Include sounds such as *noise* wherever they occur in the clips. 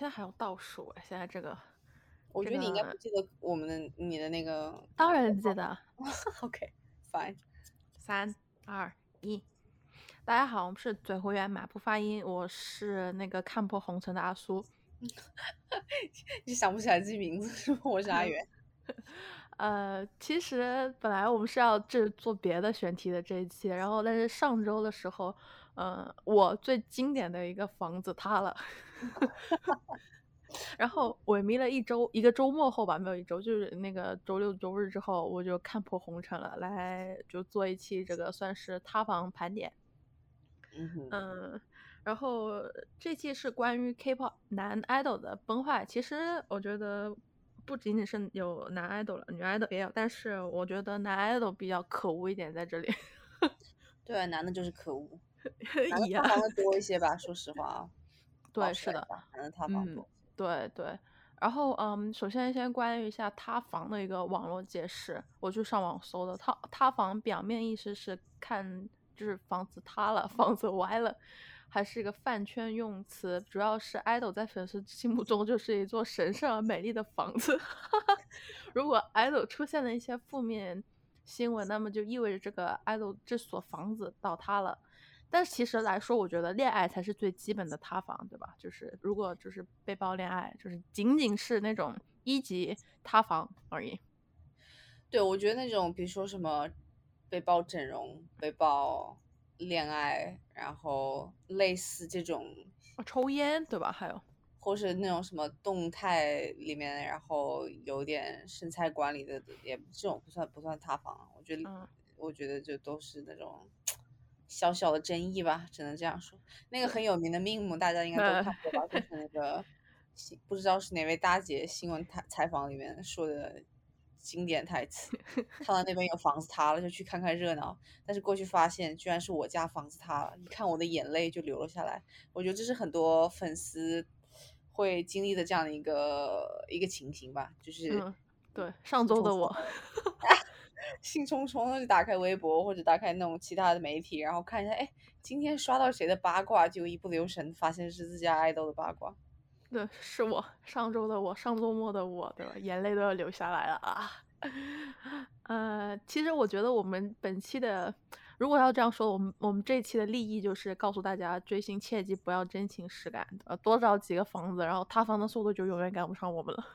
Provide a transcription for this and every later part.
现在还有倒数哎，现在这个，我觉得你应该不记得我们的你的那个。当然记得。*laughs* OK，fine。三二一，大家好，我们是嘴胡言马不发音，我是那个看破红尘的阿苏。*laughs* 你想不起来自己名字是吗？我是阿元。*laughs* 呃，其实本来我们是要这做别的选题的这一期，然后但是上周的时候，嗯，我最经典的一个房子塌了，然后萎靡了一周，一个周末后吧，没有一周，就是那个周六周日之后，我就看破红尘了，来就做一期这个算是塌房盘点。嗯，然后这期是关于 K-pop 男 idol 的崩坏，其实我觉得。不仅仅是有男 idol 了，女 idol 也有，但是我觉得男 idol 比较可恶一点在这里。*laughs* 对啊，男的就是可恶，*laughs* 男的塌房的多一些吧，说实话啊。对，是的，男的塌房多。对对，然后嗯，首先先关于一下塌房的一个网络解释，我去上网搜的，塌塌房表面意思是看就是房子塌了，*laughs* 房子歪了。还是一个饭圈用词，主要是 idol 在粉丝心目中就是一座神圣而美丽的房子。*laughs* 如果 idol 出现了一些负面新闻，那么就意味着这个 idol 这所房子倒塌了。但其实来说，我觉得恋爱才是最基本的塌房，对吧？就是如果就是被爆恋爱，就是仅仅是那种一级塌房而已。对，我觉得那种比如说什么被爆整容，被爆。恋爱，然后类似这种抽烟，对吧？还有，或是那种什么动态里面，然后有点身材管理的，也这种不算不算塌房。我觉得，我觉得就都是那种小小的争议吧，只能这样说。那个很有名的 meme，大家应该都看过吧？就是那个不知道是哪位大姐新闻采采访里面说的。经典台词，*laughs* 看到那边有房子塌了，就去看看热闹。但是过去发现，居然是我家房子塌了，一看我的眼泪就流了下来。我觉得这是很多粉丝会经历的这样的一个一个情形吧，就是对上周的我，*laughs* 兴冲冲的就打开微博或者打开那种其他的媒体，然后看一下，哎，今天刷到谁的八卦，就一不留神发现是自家爱豆的八卦。对，是我上周的我，上周末的我，对吧？眼泪都要流下来了啊！*laughs* 呃，其实我觉得我们本期的，如果要这样说，我们我们这一期的利益就是告诉大家，追星切记不要真情实感，呃，多找几个房子，然后塌房的速度就永远赶不上我们了。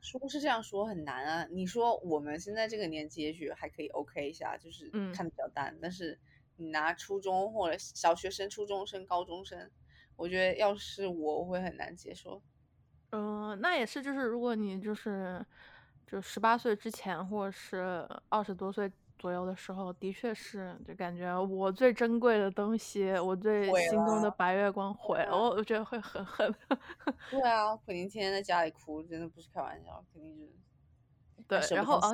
说是这样说很难啊！你说我们现在这个年纪，也许还可以 OK 一下，就是看的比较淡，但是你拿初中或者小学生、初中生、高中生。我觉得要是我，我会很难接受。嗯，那也是，就是如果你就是就十八岁之前，或者是二十多岁左右的时候，的确是就感觉我最珍贵的东西，我最心中的白月光毁了，我我觉得会很恨。对啊，肯定天天在家里哭，真的不是开玩笑，肯定是。对，然后啊，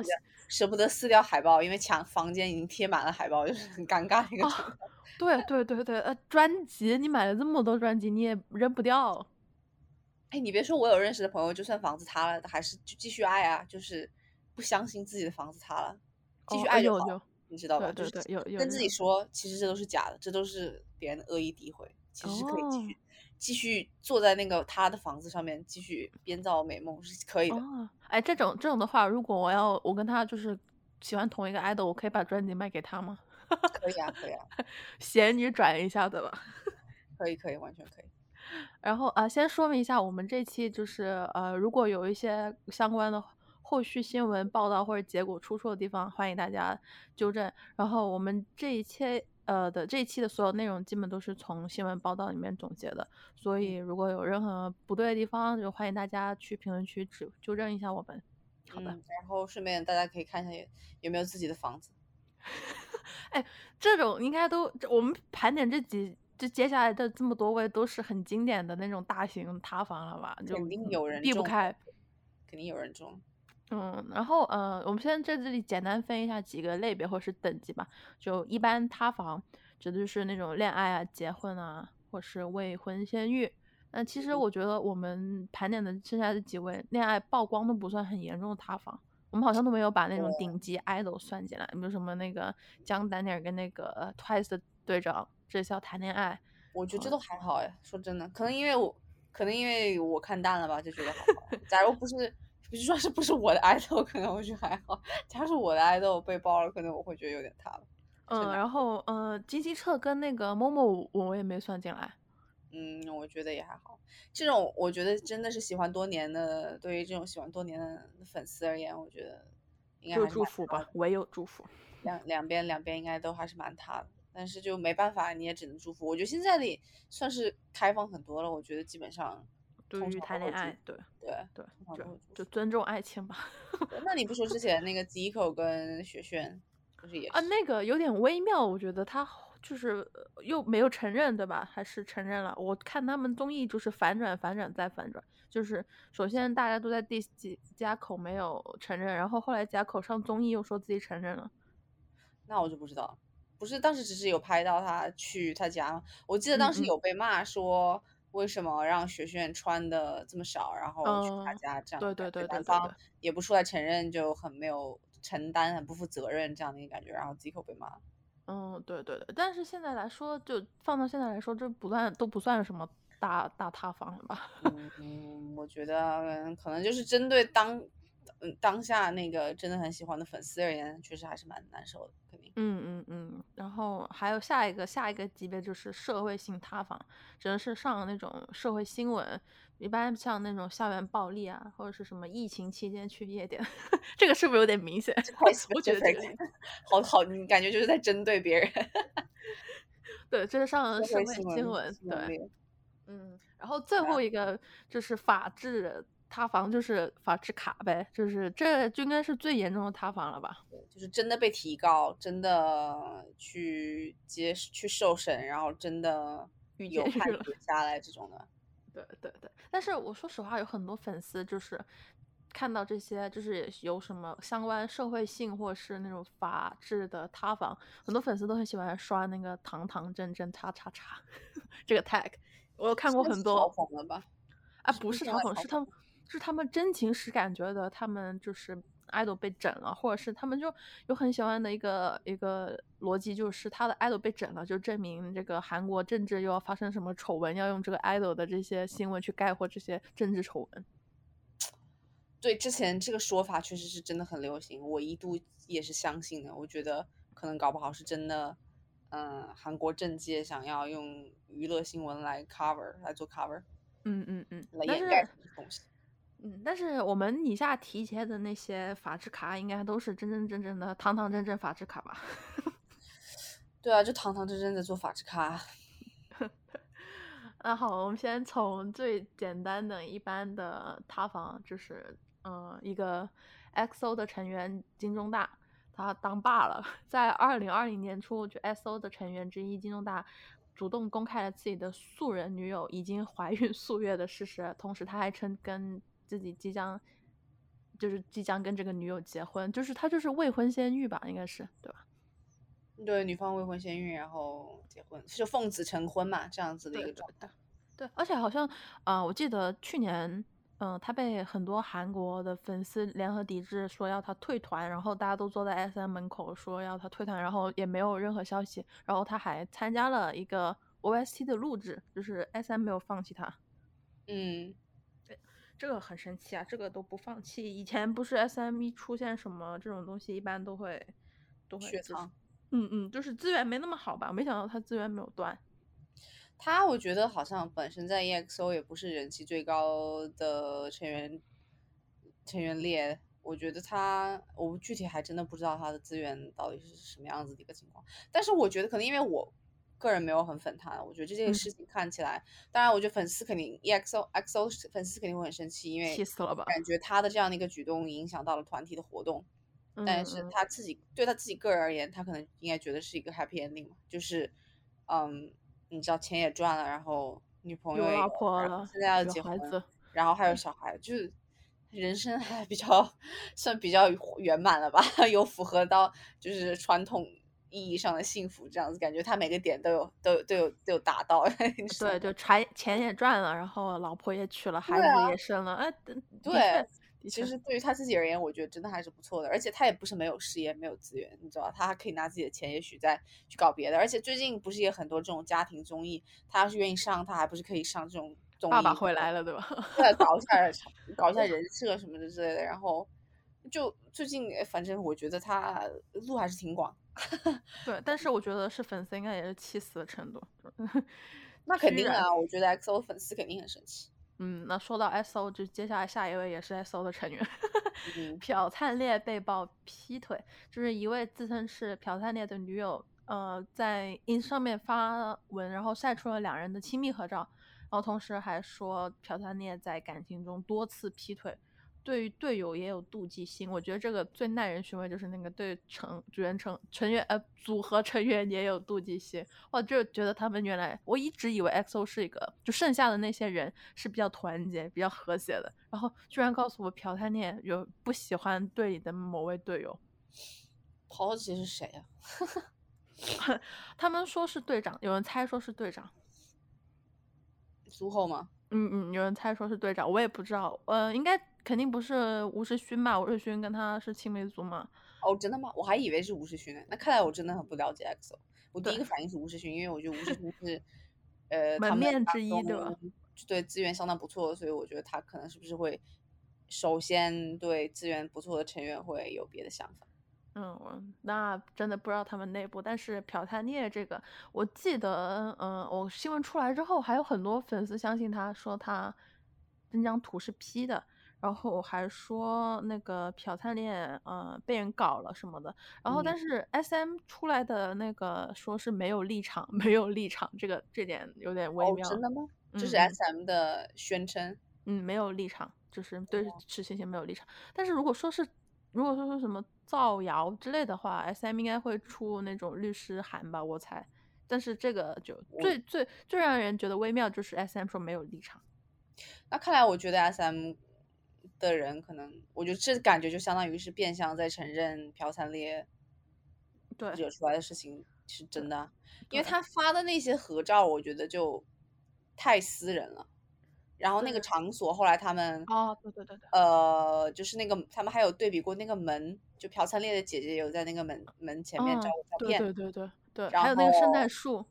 舍不得撕掉海报，因为墙房间已经贴满了海报，就是很尴尬一个状态。对对对对，呃，专辑你买了这么多专辑，你也扔不掉。哎，你别说，我有认识的朋友，就算房子塌了，还是就继续爱啊，就是不相信自己的房子塌了，继续爱就好，你知道吧？对对对，有有跟自己说，其实这都是假的，这都是别人的恶意诋毁，其实是可以继续继续坐在那个他的房子上面，继续编造美梦是可以的。哎，这种这种的话，如果我要我跟他就是喜欢同一个 idol，我可以把专辑卖给他吗？可以啊，可以啊，*laughs* 闲鱼转一下，对吧？*laughs* 可以，可以，完全可以。然后啊，先说明一下，我们这期就是呃，如果有一些相关的后续新闻报道或者结果出错的地方，欢迎大家纠正。然后我们这一期呃的这一期的所有内容，基本都是从新闻报道里面总结的，所以如果有任何不对的地方，就欢迎大家去评论区指纠正一下我们。好的，然后顺便大家可以看一下有有没有自己的房子。*laughs* 哎，这种应该都我们盘点这几，这接下来的这么多位都是很经典的那种大型塌房了吧？就肯定有人避不开，肯定有人中。嗯，然后呃，我们先在在这里简单分一下几个类别或是等级吧。就一般塌房指的就是那种恋爱啊、结婚啊，或是未婚先孕。那其实我觉得我们盘点的剩下的几位恋爱曝光都不算很严重的塌房。我们好像都没有把那种顶级 idol 算进来，比如什么那个江丹尼尔跟那个 Twice 的队长这叫谈恋爱，我觉得这都还好哎。说真的，可能因为我可能因为我看淡了吧，就觉得好。假如不是，不是说是不是我的爱豆，可能我觉得还好。假如是我的爱豆被爆了，可能我会觉得有点塌了。嗯，然后呃，金基澈跟那个某某，我也没算进来。嗯，我觉得也还好。这种我觉得真的是喜欢多年的，对于这种喜欢多年的粉丝而言，我觉得应该就祝福吧，唯有祝福。两两边两边应该都还是蛮塌的，但是就没办法，你也只能祝福。我觉得现在的算是开放很多了，我觉得基本上对于谈恋爱，对对对，就就尊重爱情吧。那你不说之前那个 Zico 跟雪炫，就是也啊，那个有点微妙，我觉得他。就是又没有承认，对吧？还是承认了？我看他们综艺就是反转、反转再反转。就是首先大家都在第几家口没有承认，然后后来家口上综艺又说自己承认了。那我就不知道，不是当时只是有拍到他去他家吗？我记得当时有被骂说为什么让学炫穿的这么少，然后去他家这样，对对对对，方也不出来承认，就很没有承担、很不负责任这样的一个感觉，然后几口被骂。嗯，对对对，但是现在来说，就放到现在来说，这不算都不算什么大大塌方了吧？嗯，我觉得可能就是针对当嗯当下那个真的很喜欢的粉丝而言，确实还是蛮难受的，肯定。嗯嗯嗯，然后还有下一个下一个级别就是社会性塌房，只能是上那种社会新闻。一般像那种校园暴力啊，或者是什么疫情期间去夜店，*laughs* 这个是不是有点明显？*laughs* 我觉得这个好好，你感觉就是在针对别人。*laughs* 对，这是上社会新闻。对，嗯，然后最后一个就是法治塌房，就是法制卡呗，就是这就应该是最严重的塌房了吧？就是真的被提高，真的去接去受审，然后真的 *laughs* 有判决下来这种的。*laughs* 对对对，但是我说实话，有很多粉丝就是看到这些，就是有什么相关社会性或是那种法治的塌房，很多粉丝都很喜欢刷那个堂堂正正叉叉叉 *laughs* 这个 tag。我有看过很多。嘲讽了吧？啊，不是嘲讽，是他们是他们真情实感觉得他们就是。idol 被整了，或者是他们就有很喜欢的一个一个逻辑，就是他的 idol 被整了，就证明这个韩国政治又要发生什么丑闻，要用这个 idol 的这些新闻去概括这些政治丑闻。*sniffs* 对，之前这个说法确实是真的很流行，我一度也是相信的。我觉得可能搞不好是真的，嗯，韩国政界想要用娱乐新闻来 cover 来做 cover，嗯嗯嗯，来掩盖东西。嗯，但是我们以下提及的那些法制卡，应该都是真真正正的堂堂正正法制卡吧？*laughs* 对啊，就堂堂正正的做法制卡。*laughs* 那好，我们先从最简单的一般的塌房，就是嗯，一个 XO 的成员金钟大，他当爸了。*laughs* 在二零二零年初，就 XO 的成员之一金钟大主动公开了自己的素人女友已经怀孕数月的事实，同时他还称跟自己即将就是即将跟这个女友结婚，就是他就是未婚先孕吧，应该是对吧？对，女方未婚先孕，然后结婚，就奉子成婚嘛，这样子的一个状态。对，而且好像啊，我记得去年，嗯，他被很多韩国的粉丝联合抵制，说要他退团，然后大家都坐在 SM 门口说要他退团，然后也没有任何消息，然后他还参加了一个 OST 的录制，就是 SM 没有放弃他。嗯。这个很神奇啊！这个都不放弃。以前不是 S M E 出现什么这种东西，一般都会都会雪藏。嗯嗯，就是资源没那么好吧？没想到他资源没有断。他我觉得好像本身在 E X O 也不是人气最高的成员成员列。我觉得他，我具体还真的不知道他的资源到底是什么样子的一个情况。但是我觉得可能因为我。个人没有很粉他，我觉得这件事情看起来，当然，我觉得粉丝肯定 EXO XO 粉丝肯定会很生气，因为气死了吧？感觉他的这样的一个举动影响到了团体的活动，但是他自己对他自己个人而言，他可能应该觉得是一个 happy ending 嘛，就是，嗯，你知道钱也赚了，然后女朋友有老婆了，现在要结婚，然后还有小孩，就是人生还比较算比较圆满了吧，*laughs* 有符合到就是传统。意义上的幸福，这样子感觉他每个点都有都有都有都有达到。*laughs* 对，就钱钱也赚了，然后老婆也娶了，孩子也生了。哎，*laughs* 对，其实对于他自己而言，我觉得真的还是不错的。而且他也不是没有事业、没有资源，你知道，他还可以拿自己的钱，也许再去搞别的。而且最近不是也很多这种家庭综艺，他要是愿意上，他还不是可以上这种爸爸回来了，对吧？对，搞一下 *laughs* 搞一下人设什么的之类的。然后就最近，反正我觉得他路还是挺广。对，但是我觉得是粉丝应该也是气死的程度。*laughs* 那肯定啊，我觉得 XO 粉丝肯定很生气。嗯，那说到 XO，就接下来下一位也是 XO 的成员，*laughs* 朴灿烈被曝劈腿，就是一位自称是朴灿烈的女友，呃，在 ins 上面发文，然后晒出了两人的亲密合照，然后同时还说朴灿烈在感情中多次劈腿。对于队友也有妒忌心，我觉得这个最耐人寻味，就是那个对成组员成成员呃组合成员也有妒忌心，我就觉得他们原来我一直以为 XO 是一个就剩下的那些人是比较团结、比较和谐的，然后居然告诉我朴泰念有不喜欢队里的某位队友，抛弃是谁呀？*laughs* 他们说是队长，有人猜说是队长，苏后吗？嗯嗯，有人猜说是队长，我也不知道，呃，应该。肯定不是吴世勋吧？吴世勋跟他是青梅竹马。哦，真的吗？我还以为是吴世勋呢。那看来我真的很不了解 XO。我第一个反应是吴世勋，因为我觉得吴世勋是呃门面之一对吧？对资源相当不错，所以我觉得他可能是不是会首先对资源不错的成员会有别的想法。嗯，那真的不知道他们内部。但是朴泰烈这个，我记得，嗯，我新闻出来之后，还有很多粉丝相信他说他那张图是 P 的。然后还说那个朴灿烈，呃，被人搞了什么的。然后但是 S M 出来的那个说是没有立场，*laughs* 没有立场，这个这点有点微妙。真的吗？这是 S M 的宣称。嗯，没有立场，就是对事情先没有立场。但是如果说是，如果说是什么造谣之类的话，S M 应该会出那种律师函吧，我猜。但是这个就最最最让人觉得微妙，就是 S M 说没有立场。那看来我觉得 S M。的人可能，我觉得这感觉就相当于是变相在承认朴灿烈对惹出来的事情是真的，因为他发的那些合照，我觉得就太私人了。然后那个场所后来他们哦，对对对对，呃，就是那个他们还有对比过那个门，就朴灿烈的姐姐有在那个门门前面照过照片，对对对对对，还有那个圣诞树，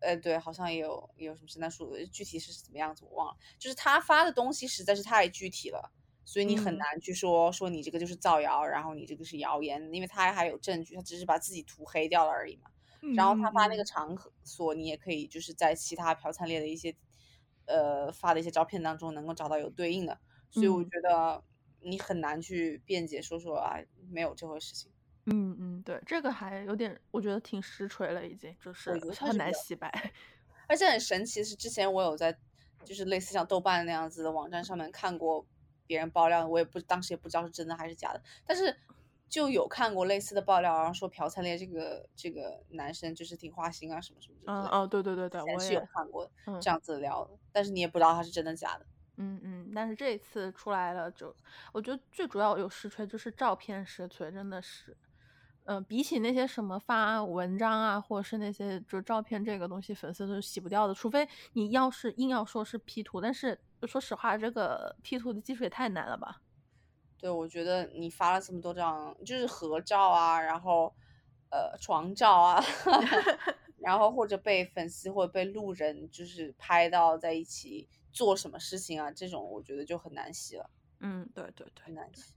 呃，对，好像也有也有什么圣诞树，具体是怎么样子我忘了。就是他发的东西实在是太具体了。所以你很难去说说你这个就是造谣，然后你这个是谣言，因为他还有证据，他只是把自己涂黑掉了而已嘛。然后他发那个场所，你也可以就是在其他朴灿烈的一些呃发的一些照片当中能够找到有对应的，所以我觉得你很难去辩解说说啊没有这回事情。嗯嗯，对，这个还有点我觉得挺实锤了，已经就是很难洗白。*laughs* 而且很神奇的是，之前我有在就是类似像豆瓣那样子的网站上面看过。别人爆料，我也不当时也不知道是真的还是假的，但是就有看过类似的爆料，然后说朴灿烈这个这个男生就是挺花心啊什么什么的。嗯嗯，对对对对，我是有看过这样子的料，但是你也不知道他是真的假的。嗯嗯，但是这一次出来了，就我觉得最主要有实锤就是照片实锤，真的是。嗯，比起那些什么发文章啊，或者是那些就照片这个东西，粉丝都是洗不掉的。除非你要是硬要说是 P 图，但是说实话，这个 P 图的技术也太难了吧？对，我觉得你发了这么多张，就是合照啊，然后呃床照啊，*laughs* 然后或者被粉丝或者被路人就是拍到在一起做什么事情啊，这种我觉得就很难洗了。嗯，对对对，很难洗。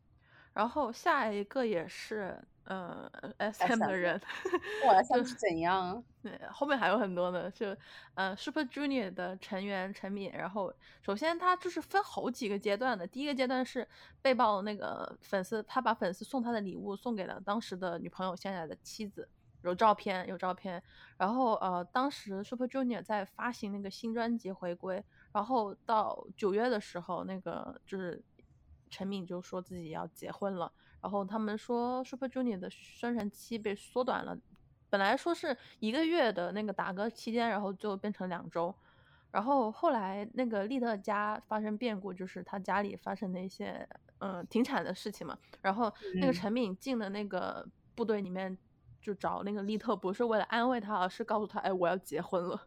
然后下一个也是。嗯，S M 的人，*laughs* 我 M 是怎样？对，后面还有很多呢。就，呃，Super Junior 的成员陈敏，然后首先他就是分好几个阶段的。第一个阶段是被曝那个粉丝，他把粉丝送他的礼物送给了当时的女朋友，现在的妻子，有照片，有照片。然后，呃，当时 Super Junior 在发行那个新专辑回归，然后到九月的时候，那个就是陈敏就说自己要结婚了。然后他们说，Super Junior 的宣传期被缩短了，本来说是一个月的那个打歌期间，然后就变成两周。然后后来那个利特家发生变故，就是他家里发生的一些嗯停产的事情嘛。然后那个陈敏进的那个部队里面，就找那个利特，不是为了安慰他，而是告诉他，哎，我要结婚了。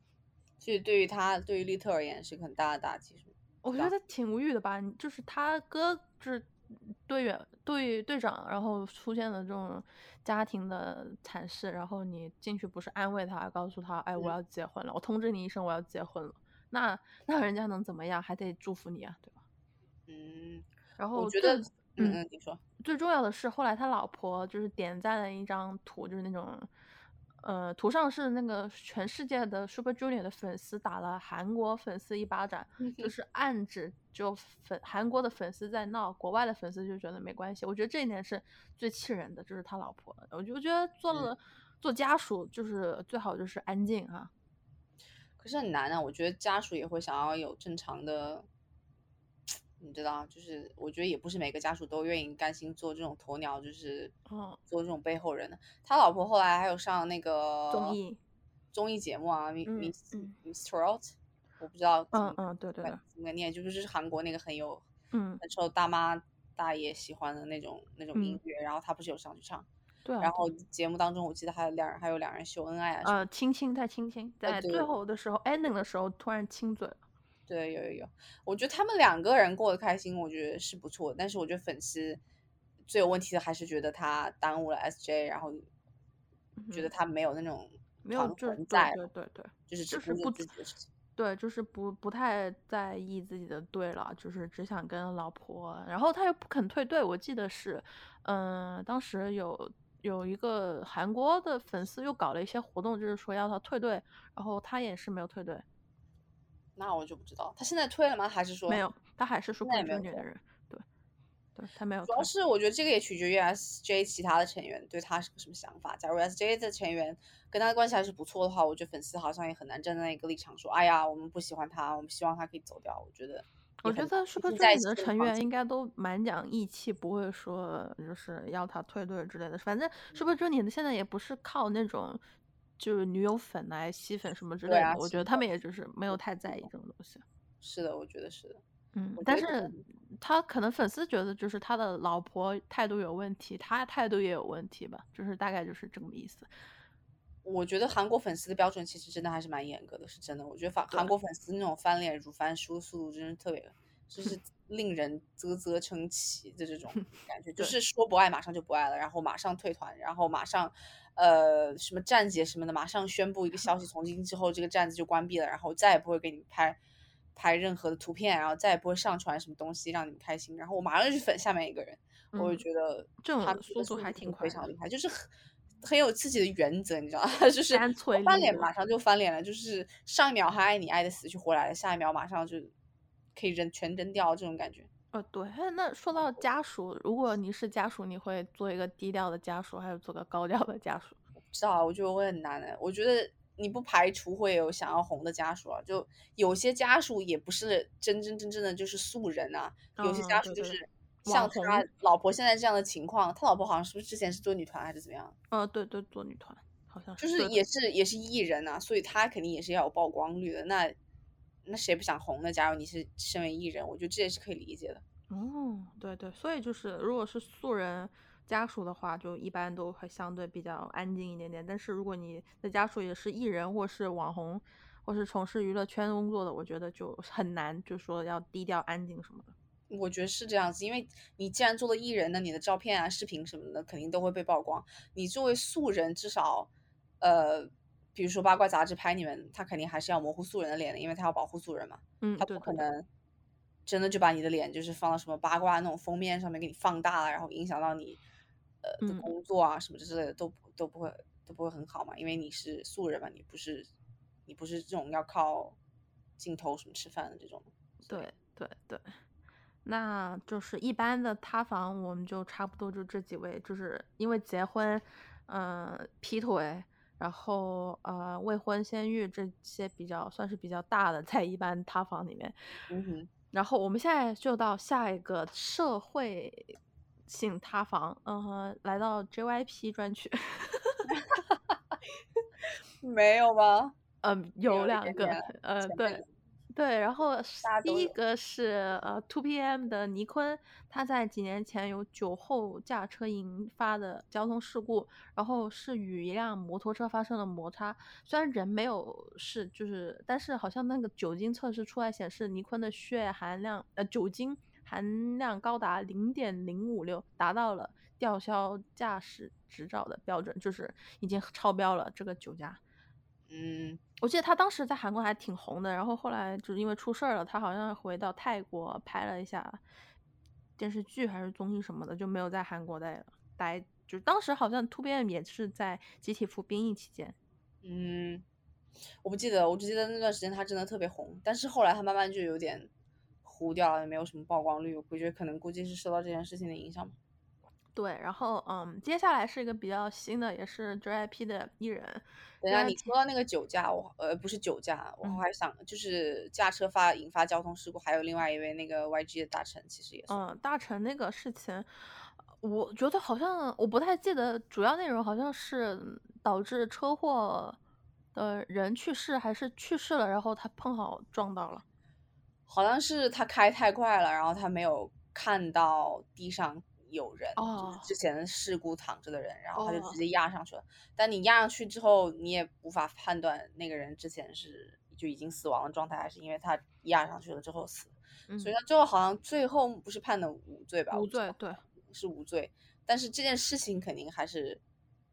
*laughs* 所以对于他，对于利特而言是很大的打击？我觉得挺无语的吧，就是他哥就是。队员队队长，然后出现了这种家庭的惨事，然后你进去不是安慰他，告诉他，哎，我要结婚了，我通知你一声，我要结婚了。那那人家能怎么样？还得祝福你啊，对吧？嗯，然后我觉得，嗯嗯，你说，最重要的是后来他老婆就是点赞了一张图，就是那种。呃，图上是那个全世界的 Super Junior 的粉丝打了韩国粉丝一巴掌，就是暗指就粉韩国的粉丝在闹，国外的粉丝就觉得没关系。我觉得这一点是最气人的，就是他老婆。我就觉得做了做家属就是最好就是安静啊。可是很难啊，我觉得家属也会想要有正常的。你知道，就是我觉得也不是每个家属都愿意甘心做这种鸵鸟，就是做这种背后人的。他老婆后来还有上那个综艺综艺节目啊，Miss Miss Trot，我不知道，嗯嗯，对对对，怎么念？就是韩国那个很有嗯很受大妈大爷喜欢的那种那种音乐，然后他不是有上去唱，对，然后节目当中我记得还有两人还有两人秀恩爱啊，呃，亲亲在亲亲，在最后的时候 ending 的时候突然亲嘴了。对，有有有，我觉得他们两个人过得开心，我觉得是不错。但是我觉得粉丝最有问题的还是觉得他耽误了 SJ，然后觉得他没有那种没有就是在，对对对，就是就是不自己的事情。对，就是不不太在意自己的队了，就是只想跟老婆。然后他又不肯退队，我记得是，嗯，当时有有一个韩国的粉丝又搞了一些活动，就是说要他退队，然后他也是没有退队。那我就不知道，他现在退了吗？还是说没有？他还是说不中年的人，对，对他没有。主要是我觉得这个也取决于 SJ 其他的成员对他是个什么想法。假如 SJ 的成员跟他的关系还是不错的话，我觉得粉丝好像也很难站在一个立场说，哎呀，我们不喜欢他，我们希望他可以走掉。我觉得，我觉得 Super Junior 的成员应该都蛮讲义气，不会说就是要他退队之类的。反正 Super Junior 现在也不是靠那种。就是女友粉来吸粉什么之类的，我觉得他们也就是没有太在意这种东西。是的，我觉得是的。嗯，但是他可能粉丝觉得就是他的老婆态度有问题，他态度也有问题吧，就是大概就是这个意思。我觉得韩国粉丝的标准其实真的还是蛮严格的，是真的。我觉得反韩国粉丝那种翻脸如翻书的速度真是特别，就是 *laughs* 令人啧啧称奇的这种 *laughs* 感觉，就是说不爱马上就不爱了，然后马上退团，然后马上。呃，什么站姐什么的，马上宣布一个消息，从今之后这个站子就关闭了，然后再也不会给你们拍拍任何的图片，然后再也不会上传什么东西让你们开心，然后我马上就去粉下面一个人，我就觉得这种速度还挺非常厉害，就是很很有自己的原则，你知道吗？*laughs* 就是翻脸马上就翻脸了，就是上一秒还爱你爱的死去活来的，下一秒马上就可以扔全扔掉这种感觉。呃，对，那说到家属，如果你是家属，你会做一个低调的家属，还是做个高调的家属？不知道，我觉得会很难的。我觉得你不排除会有想要红的家属啊，就有些家属也不是真真正正的就是素人啊，有些家属就是像他老婆现在这样的情况，他老婆好像是不是之前是做女团还是怎么样？啊，对对，做女团好像是，就是也是也是艺人啊，所以他肯定也是要有曝光率的。那那谁不想红呢？假如你是身为艺人，我觉得这也是可以理解的。哦，对对，所以就是如果是素人家属的话，就一般都会相对比较安静一点点。但是如果你的家属也是艺人或是网红，或是从事娱乐圈工作的，我觉得就很难，就说要低调安静什么的。我觉得是这样子，因为你既然做了艺人呢，你的照片啊、视频什么的肯定都会被曝光。你作为素人，至少，呃。比如说八卦杂志拍你们，他肯定还是要模糊素人的脸的，因为他要保护素人嘛。嗯，他不可能真的就把你的脸就是放到什么八卦那种封面上面给你放大了，然后影响到你呃的工作啊什么之类的，都都不会都不会很好嘛，因为你是素人嘛，你不是你不是这种要靠镜头什么吃饭的这种。对对对，那就是一般的塌房，我们就差不多就这几位，就是因为结婚，嗯，劈腿。然后呃，未婚先育这些比较算是比较大的，在一般塌房里面。嗯哼。然后我们现在就到下一个社会性塌房，嗯，来到 JYP 专区。*laughs* 没有吗？嗯，有两个，呃，对。对，然后第一个是呃，Two PM 的尼坤，他在几年前有酒后驾车引发的交通事故，然后是与一辆摩托车发生了摩擦，虽然人没有事，就是但是好像那个酒精测试出来显示尼坤的血含量呃酒精含量高达零点零五六，达到了吊销驾驶执照的标准，就是已经超标了这个酒驾。嗯。我记得他当时在韩国还挺红的，然后后来就是因为出事儿了，他好像回到泰国拍了一下电视剧还是综艺什么的，就没有在韩国待待。就当时好像 TOBEM 也是在集体服兵役期间。嗯，我不记得，我只记得那段时间他真的特别红，但是后来他慢慢就有点糊掉了，也没有什么曝光率。我觉得可能估计是受到这件事情的影响吧。对，然后嗯，接下来是一个比较新的，也是 JYP 的艺人。等下，你说到那个酒驾，我呃不是酒驾，我还想就是驾车发引发交通事故，还有另外一位那个 YG 的大臣，其实也是。嗯，大臣那个事情，我觉得好像我不太记得主要内容，好像是导致车祸的人去世，还是去世了，然后他碰好撞到了。好像是他开太快了，然后他没有看到地上。有人，就是之前事故躺着的人，然后他就直接压上去了。但你压上去之后，你也无法判断那个人之前是就已经死亡的状态，还是因为他压上去了之后死。所以他最后好像最后不是判的无罪吧？无罪，对，是无罪。但是这件事情肯定还是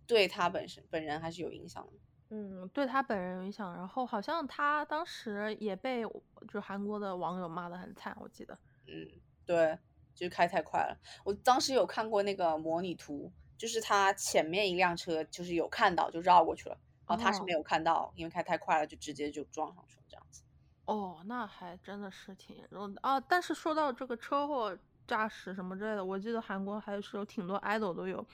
对他本身本人还是有影响的。嗯，对他本人有影响。然后好像他当时也被就韩国的网友骂的很惨，我记得。嗯，对。就是开太快了，我当时有看过那个模拟图，就是他前面一辆车就是有看到就绕过去了，然后他是没有看到，因为开太快了就直接就撞上去了这样子。哦，那还真的是挺严重的啊！但是说到这个车祸驾驶什么之类的，我记得韩国还是有挺多 idol 都有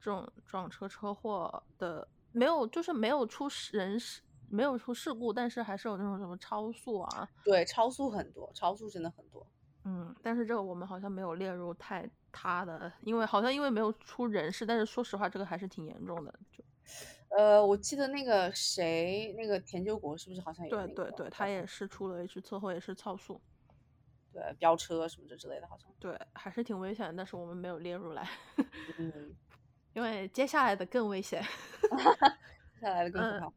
这种撞车车祸的，没有就是没有出人事，没有出事故，但是还是有那种什么超速啊。对，超速很多，超速真的很多。嗯，但是这个我们好像没有列入太他的，因为好像因为没有出人事，但是说实话，这个还是挺严重的。就，呃，我记得那个谁，那个田救国是不是好像有？对对对，他也是出了一次车祸，也是超速，对，飙车什么这之类的，好像。对，还是挺危险的，但是我们没有列入来。嗯，因为接下来的更危险。*laughs* 接下来的更可怕。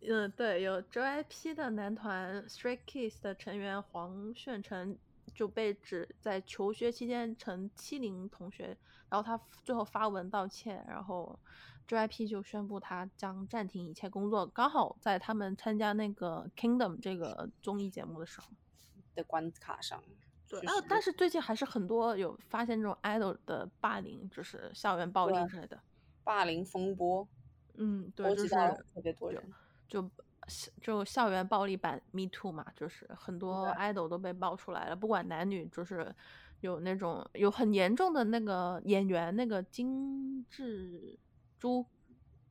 嗯，对，有 JYP 的男团 Stray Kids 的成员黄炫成。就被指在求学期间成欺凌同学，然后他最后发文道歉，然后 JYP 就宣布他将暂停一切工作。刚好在他们参加那个 Kingdom 这个综艺节目的时候的关卡上。对，啊，但是最近还是很多有发现这种 idol 的霸凌，就是校园暴力之类的霸凌风波。嗯，对，就是特别多人就。就校园暴力版 Me Too 嘛，就是很多 idol 都被爆出来了，不管男女，就是有那种有很严重的那个演员，那个金智珠，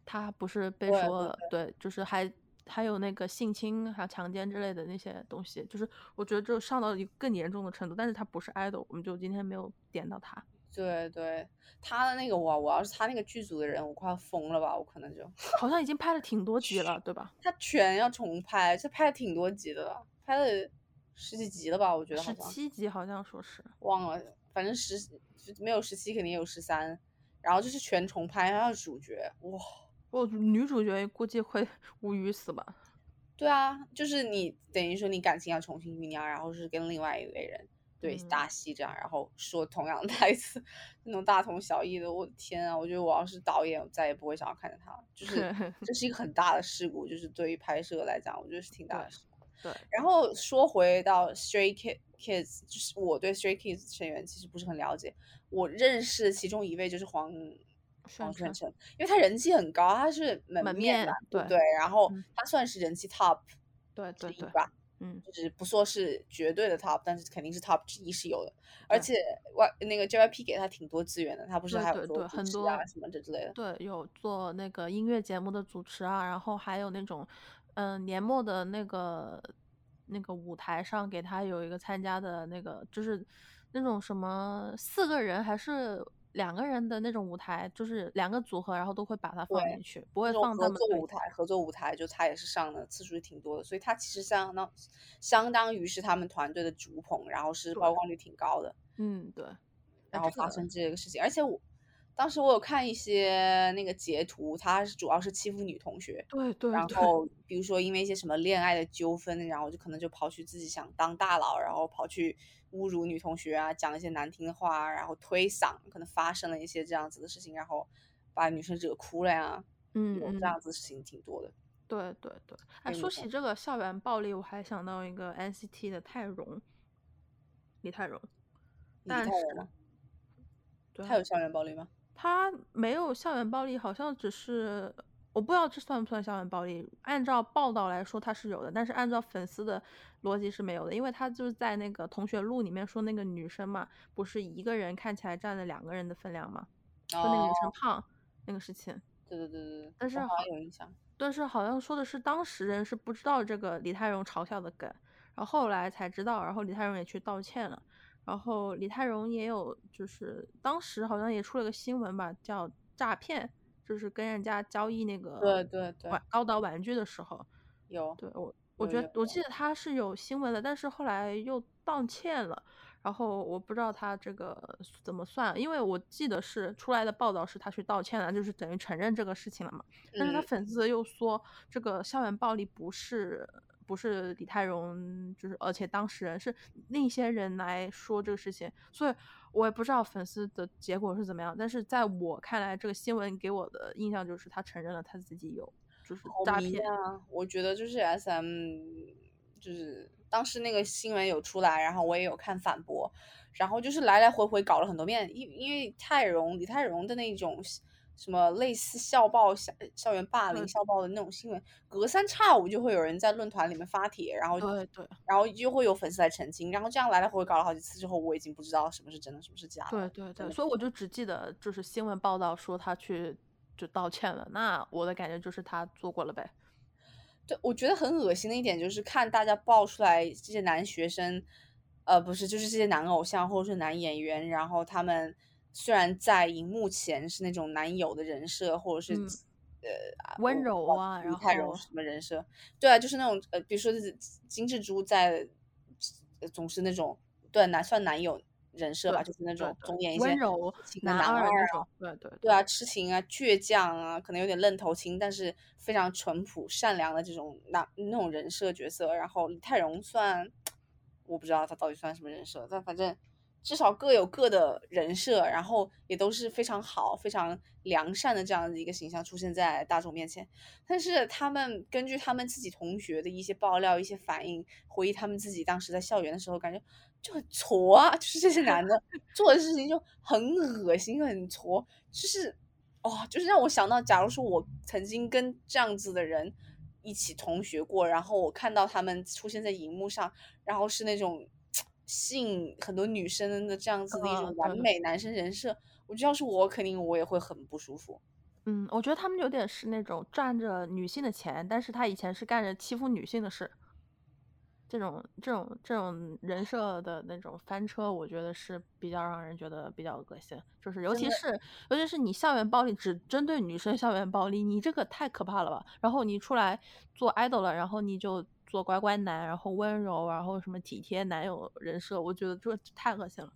他不是被说对，就是还还有那个性侵还有强奸之类的那些东西，就是我觉得就上到一个更严重的程度，但是他不是 idol，我们就今天没有点到他。对对，他的那个我我要是他那个剧组的人，我快要疯了吧，我可能就 *laughs* 好像已经拍了挺多集了，对吧？他全要重拍，这拍了挺多集的了，拍了十几集了吧？我觉得十七集好像说是忘了，反正十没有十七肯定有十三，然后就是全重拍，还有主角哇，我女主角估计会 *laughs* 无语死吧？对啊，就是你等于说你感情要重新酝酿，然后是跟另外一类人。对大戏这样，然后说同样的台词，*laughs* 那种大同小异的，我的天啊！我觉得我要是导演，我再也不会想要看见他了。就是 *laughs* 这是一个很大的事故，就是对于拍摄来讲，我觉得是挺大的事故。对。然后说回到 Stray Kids，就是我对 Stray Kids 成员其实不是很了解。我认识其中一位就是黄黄炫成，因为他人气很高，他是门面嘛，对对？然后他算是人气 top，对对对吧？嗯，就是不说是绝对的 top，但是肯定是 top 之一是有的。而且 Y 那个 JYP 给他挺多资源的，他不是还有做很多什么这之类的。对，有做那个音乐节目的主持啊，然后还有那种，嗯，年末的那个那个舞台上给他有一个参加的那个，就是那种什么四个人还是。两个人的那种舞台，就是两个组合，然后都会把它放进去，不会放合作舞台。合作舞台就他也是上的次数也挺多的，所以他其实相当相当于是他们团队的主捧，然后是曝光率挺高的。嗯，对。然后发生这个事情，而且我当时我有看一些那个截图，他是主要是欺负女同学。对对。然后比如说因为一些什么恋爱的纠纷，然后就可能就跑去自己想当大佬，然后跑去。侮辱女同学啊，讲一些难听的话，然后推搡，可能发生了一些这样子的事情，然后把女生惹哭了呀。嗯，这样子事情挺多的。对对对，哎，说起这个校园暴力，我还想到一个 NCT 的泰容，李泰容，李泰容吗？他有校园暴力吗？他没有校园暴力，好像只是我不知道这算不算校园暴力。按照报道来说，他是有的，但是按照粉丝的逻辑是没有的，因为他就是在那个同学录里面说那个女生嘛，不是一个人看起来占了两个人的分量嘛，说那个女生胖那个事情。对对对对，但是好像有印象。但是好像说的是当时人是不知道这个李泰容嘲笑的梗，然后后来才知道，然后李泰容也去道歉了，然后李泰容也有就是当时好像也出了个新闻吧，叫诈骗，就是跟人家交易那个对对对高达玩具的时候，有对我我觉得我记得他是有新闻的，但是后来又道歉了。然后我不知道他这个怎么算，因为我记得是出来的报道是他去道歉了，就是等于承认这个事情了嘛。但是他粉丝又说这个校园暴力不是不是李泰容，就是而且当事人是另一些人来说这个事情，所以我也不知道粉丝的结果是怎么样。但是在我看来，这个新闻给我的印象就是他承认了他自己有就是诈骗。啊我觉得就是 S M 就是。当时那个新闻有出来，然后我也有看反驳，然后就是来来回回搞了很多遍，因因为泰容李泰容的那种什么类似校报校校园霸凌校报的那种新闻，隔三差五就会有人在论坛里面发帖，然后对对，然后就会有粉丝来澄清，然后这样来来回回搞了好几次之后，我已经不知道什么是真的，什么是假的。对对对，所以我就只记得就是新闻报道说他去就道歉了，那我的感觉就是他做过了呗。对，我觉得很恶心的一点就是看大家爆出来这些男学生，呃，不是，就是这些男偶像或者是男演员，然后他们虽然在荧幕前是那种男友的人设，或者是呃温柔啊，然后什么人设，对啊，就是那种呃，比如说金智珠在总是那种对男算男友。人设吧，就是那种总演一些温柔男二那种，对对对啊，痴情啊，倔强啊，可能有点愣头青，但是非常淳朴善良的这种那那种人设角色。然后李泰容算，我不知道他到底算什么人设，但反正。至少各有各的人设，然后也都是非常好、非常良善的这样的一个形象出现在大众面前。但是他们根据他们自己同学的一些爆料、一些反应，回忆他们自己当时在校园的时候，感觉就很挫啊，就是这些男的 *laughs* 做的事情就很恶心、很挫，就是哇，就是让我想到，假如说我曾经跟这样子的人一起同学过，然后我看到他们出现在荧幕上，然后是那种。吸引很多女生的这样子的一种完美男生人设，我觉得要是我，肯定我也会很不舒服。嗯，我觉得他们有点是那种赚着女性的钱，但是他以前是干着欺负女性的事。这种这种这种人设的那种翻车，我觉得是比较让人觉得比较恶心。就是尤其是尤其是你校园暴力只针对女生校园暴力，你这个太可怕了吧？然后你出来做 idol 了，然后你就。做乖乖男，然后温柔，然后什么体贴男友人设，我觉得这太恶心了，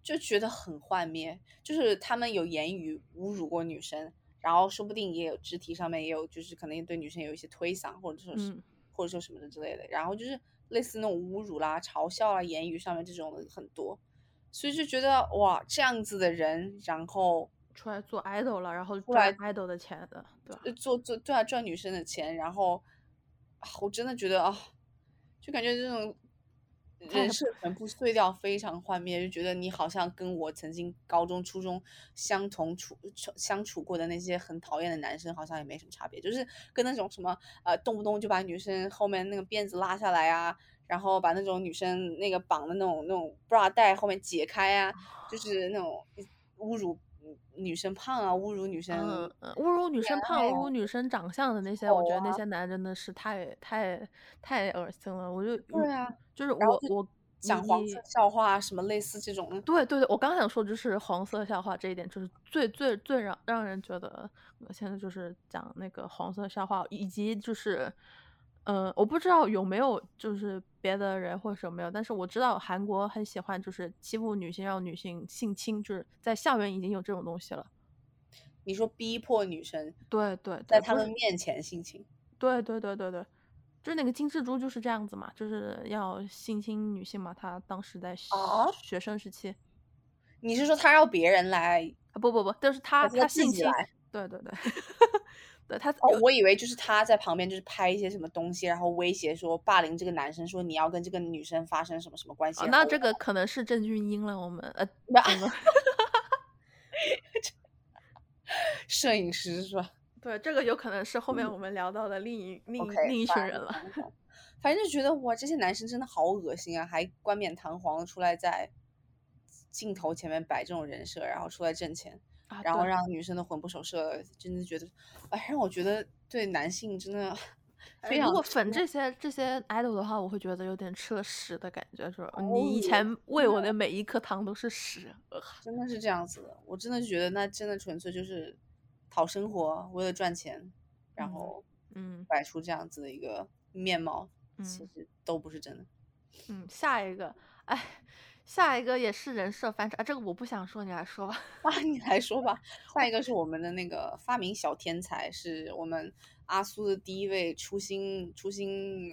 就觉得很幻灭。就是他们有言语侮辱过女生，然后说不定也有肢体上面也有，就是可能对女生有一些推搡，或者说是或者说什么的之类的。然后就是类似那种侮辱啦、嘲笑啦，言语上面这种的很多，所以就觉得哇，这样子的人，然后出来做 idol 了，然后赚 idol 的钱的，对吧？做做对啊，赚女生的钱，然后。我真的觉得啊，就感觉这种人设全部碎掉，非常幻灭，就觉得你好像跟我曾经高中、初中相同处相处过的那些很讨厌的男生，好像也没什么差别，就是跟那种什么呃，动不动就把女生后面那个辫子拉下来啊，然后把那种女生那个绑的那种那种 bra 带后面解开啊，就是那种侮辱。女生胖啊，侮辱女生，侮辱女生胖，侮辱女生长相的那些，我觉得那些男真的是太太太恶心了。我就对啊，就是我我讲黄色笑话什么类似这种。对对对，我刚想说就是黄色笑话这一点，就是最最最让让人觉得恶心的，就是讲那个黄色笑话，以及就是。嗯，我不知道有没有就是别的人或者有没有，但是我知道韩国很喜欢就是欺负女性，让女性性侵，就是在校园已经有这种东西了。你说逼迫女生？对对，在他们面前性侵？对对对对对，就是那个金智珠就是这样子嘛，就是要性侵女性嘛。她当时在学生时期。你是说他让别人来？不不不，就是他他性侵。对对对。*laughs* 对他，哦，我以为就是他在旁边就是拍一些什么东西，然后威胁说霸凌这个男生，说你要跟这个女生发生什么什么关系。那这个可能是郑俊英了，我们呃，*laughs* 摄影师是吧？对，这个有可能是后面我们聊到的另一另一另一群人了。*laughs* 反正就觉得哇，这些男生真的好恶心啊，还冠冕堂皇的出来在镜头前面摆这种人设，然后出来挣钱。然后让女生的魂不守舍，真的觉得，哎，让我觉得对男性真的非常。如果粉这些这些 idol 的话，我会觉得有点吃了屎的感觉，是吧？你以前喂我的每一颗糖都是屎，真的是这样子的。我真的觉得那真的纯粹就是讨生活，为了赚钱，然后嗯，摆出这样子的一个面貌，其实都不是真的。嗯，下一个，哎。下一个也是人设翻车啊，这个我不想说，你来说吧。啊，*laughs* 你来说吧。*laughs* 下一个是我们的那个发明小天才，是我们阿苏的第一位初心初心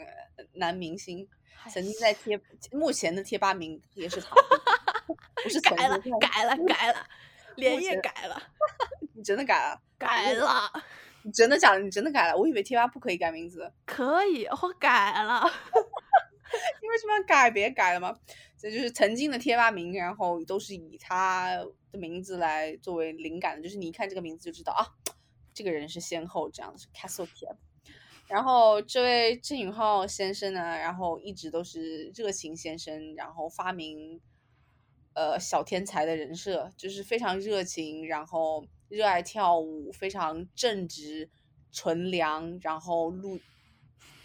男明星，曾经在贴目前的贴吧名也是他。*laughs* 不是改了，改了，改了，连夜改了。你真的改了？改了。你真的假的？你真的改了？我以为贴吧不可以改名字。可以，我改了。你为什么要改？别改了吗？就是曾经的贴吧名，然后都是以他的名字来作为灵感的，就是你一看这个名字就知道啊，这个人是先后这样的，是 Castle TF。然后这位郑允浩先生呢，然后一直都是热情先生，然后发明呃小天才的人设，就是非常热情，然后热爱跳舞，非常正直、纯良，然后路。